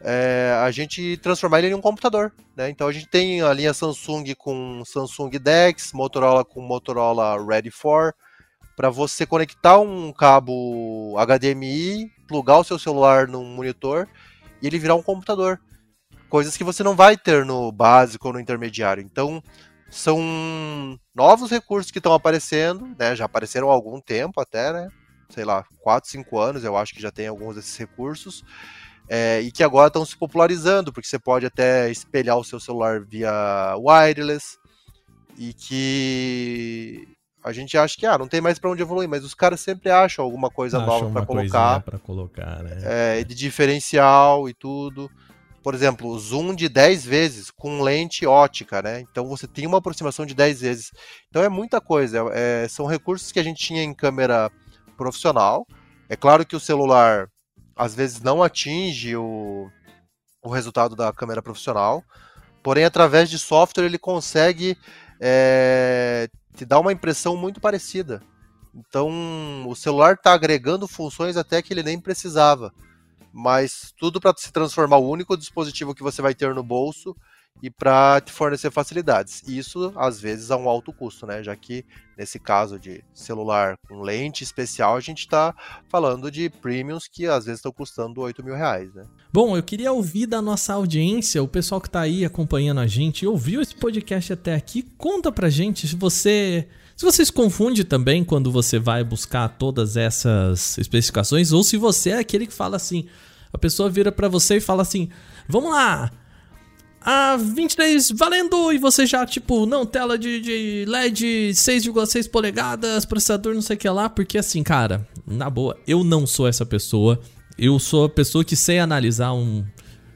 é, a gente transformar ele em um computador. Né? Então a gente tem a linha Samsung com Samsung Dex, Motorola com Motorola Ready 4, para você conectar um cabo HDMI, plugar o seu celular num monitor e ele virar um computador. Coisas que você não vai ter no básico ou no intermediário. Então, são novos recursos que estão aparecendo, né? Já apareceram há algum tempo até, né? Sei lá, 4, 5 anos, eu acho que já tem alguns desses recursos. É, e que agora estão se popularizando, porque você pode até espelhar o seu celular via wireless. E que a gente acha que ah, não tem mais para onde evoluir, mas os caras sempre acham alguma coisa acham nova para colocar. Pra colocar né? é, de diferencial e tudo por exemplo, zoom de 10 vezes com lente ótica, né? Então você tem uma aproximação de 10 vezes. Então é muita coisa. É, são recursos que a gente tinha em câmera profissional. É claro que o celular às vezes não atinge o, o resultado da câmera profissional, porém através de software ele consegue é, te dar uma impressão muito parecida. Então o celular está agregando funções até que ele nem precisava mas tudo para se transformar o único dispositivo que você vai ter no bolso e para te fornecer facilidades. Isso, às vezes, a um alto custo, né? Já que nesse caso de celular com lente especial, a gente está falando de premiums que às vezes estão custando 8 mil reais, né? Bom, eu queria ouvir da nossa audiência, o pessoal que está aí acompanhando a gente, ouviu esse podcast até aqui, conta pra gente se você se você se confunde também quando você vai buscar todas essas especificações, ou se você é aquele que fala assim, a pessoa vira para você e fala assim: "Vamos lá, a 23 valendo e você já, tipo, não, tela de, de LED 6,6 polegadas, processador não sei o que lá, porque assim, cara, na boa, eu não sou essa pessoa. Eu sou a pessoa que sei analisar um,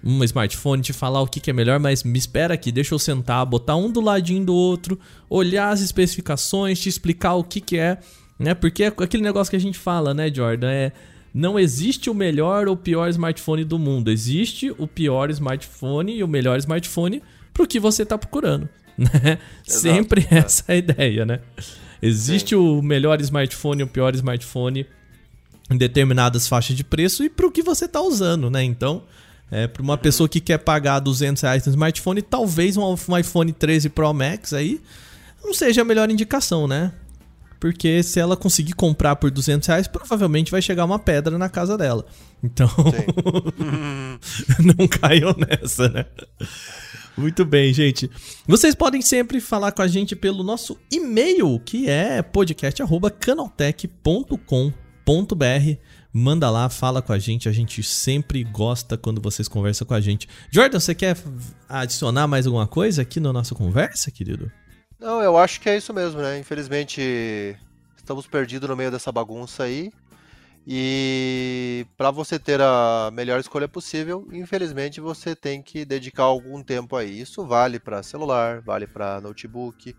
um smartphone, te falar o que, que é melhor, mas me espera aqui, deixa eu sentar, botar um do ladinho do outro, olhar as especificações, te explicar o que, que é, né? Porque é aquele negócio que a gente fala, né, Jordan? É. Não existe o melhor ou pior smartphone do mundo. Existe o pior smartphone e o melhor smartphone pro que você tá procurando. [laughs] Né? Sempre é. essa é a ideia, né? Existe Sim. o melhor smartphone e o pior smartphone em determinadas faixas de preço e pro que você tá usando, né? Então, é, para uma pessoa que quer pagar 200 reais no smartphone, talvez um, iPhone 13 Pro Max aí não seja a melhor indicação, né? Porque se ela conseguir comprar por 200 reais, provavelmente vai chegar uma pedra na casa dela. Então, [laughs] não caiam nessa, né? Muito bem, gente. Vocês podem sempre falar com a gente pelo nosso e-mail, que é podcast.canaltech.com.br. Manda lá, fala com a gente. A gente sempre gosta quando vocês conversam com a gente. Jordan, você quer adicionar mais alguma coisa aqui na nossa conversa, querido? Não, eu acho que é isso mesmo, né? Infelizmente, estamos perdidos no meio dessa bagunça aí. E para você ter a melhor escolha possível, infelizmente você tem que dedicar algum tempo aí. Isso vale para celular, vale para notebook,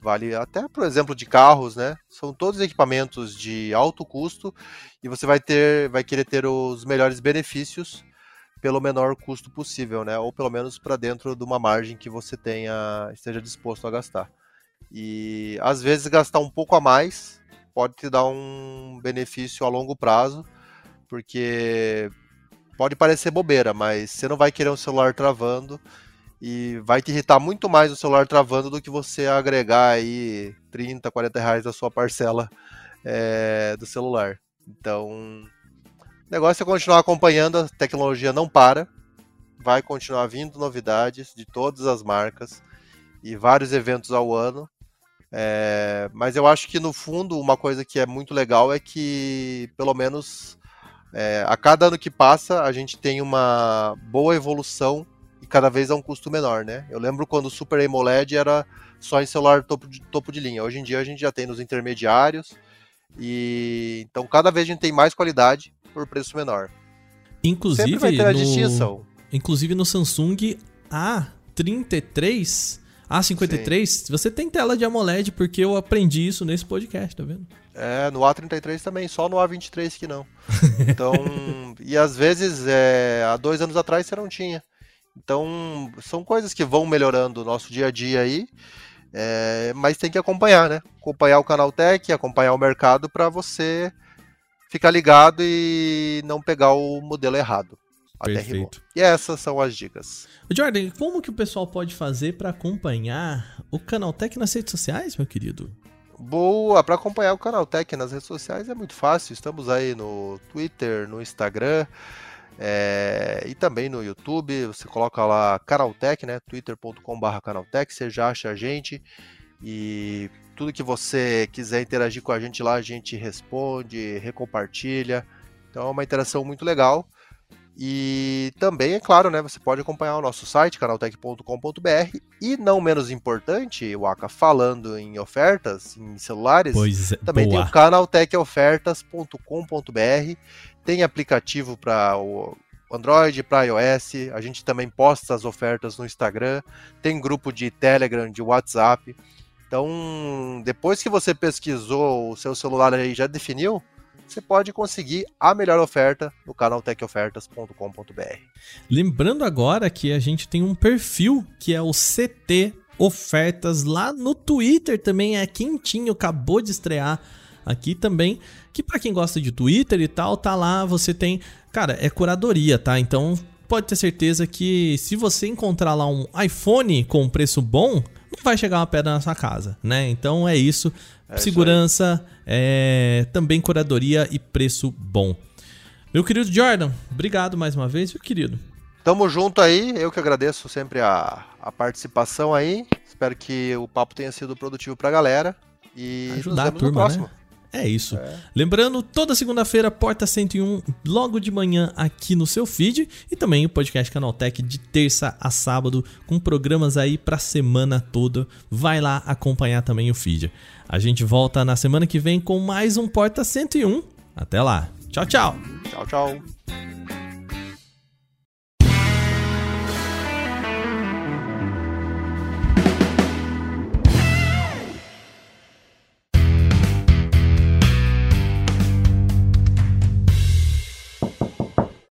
Vale até, por exemplo, de carros, né? São todos equipamentos de alto custo e você vai ter, vai querer ter os melhores benefícios pelo menor custo possível, né? Ou pelo menos para dentro de uma margem que você tenha esteja disposto a gastar. E às vezes gastar um pouco a mais pode te dar um benefício a longo prazo, porque pode parecer bobeira, mas você não vai querer um celular travando e vai te irritar muito mais o celular travando do que você agregar aí 30, 40 reais da sua parcela é, do celular. Então, o negócio é continuar acompanhando, a tecnologia não para, vai continuar vindo novidades de todas as marcas e vários eventos ao ano. É, mas eu acho que no fundo uma coisa que é muito legal é que pelo menos é, a cada ano que passa a gente tem uma boa evolução cada vez a um custo menor, né? Eu lembro quando o Super AMOLED era só em celular topo de, topo de linha. Hoje em dia a gente já tem nos intermediários e então cada vez a gente tem mais qualidade por preço menor. Inclusive vai ter a no... distinção. Inclusive no Samsung A33 A53, Sim. você tem tela de AMOLED, porque eu aprendi isso nesse podcast, tá vendo? É, no A33 também, só no A23 que não. [laughs] Então, e às vezes, é, há dois anos atrás você não tinha. Então, são coisas que vão melhorando o nosso dia a dia aí, é, mas tem que acompanhar, né? Acompanhar o canal Tech, acompanhar o mercado para você ficar ligado e não pegar o modelo errado. Até Perfeito. rimou. E essas são as dicas. Jordan, como que o pessoal pode fazer para acompanhar o Canaltech nas redes sociais, meu querido? Boa, para acompanhar o Canaltech nas redes sociais é muito fácil. Estamos aí no Twitter, no Instagram é, e também no YouTube. Você coloca lá Canaltech, né? twitter.com/barra Canaltech, você já acha a gente e tudo que você quiser interagir com a gente lá, a gente responde, recompartilha. Então é uma interação muito legal. E também, é claro, né, você pode acompanhar o nosso site, canaltech.com.br. E não menos importante, o Aka falando em ofertas em celulares, pois é, também boa. tem o canaltechofertas.com.br. Tem aplicativo para o Android, para iOS. A gente também posta as ofertas no Instagram. Tem grupo de Telegram, de WhatsApp. Então, depois que você pesquisou, o seu celular aí já definiu, você pode conseguir a melhor oferta no canal techofertas.com.br. Lembrando agora que a gente tem um perfil que é o CT Ofertas lá no Twitter também é quentinho, acabou de estrear aqui também, que para quem gosta de Twitter e tal, tá lá, você tem, cara, é curadoria, tá? Então, pode ter certeza que se você encontrar lá um iPhone com preço bom, não vai chegar uma pedra na sua casa, né? Então é isso. É Segurança, é, também curadoria e preço bom. Meu querido Jordan, obrigado mais uma vez, meu querido. Tamo junto aí, eu que agradeço sempre a, a participação aí. Espero que o papo tenha sido produtivo pra galera. E Ajudar a turma, né? É isso. É. Lembrando, toda segunda-feira, Porta 101, logo de manhã aqui no seu feed. E também o podcast Canaltech de terça a sábado, com programas aí pra semana toda. Vai lá acompanhar também o feed. A gente volta na semana que vem com mais um Porta 101. Até lá. Tchau, tchau. Tchau, tchau.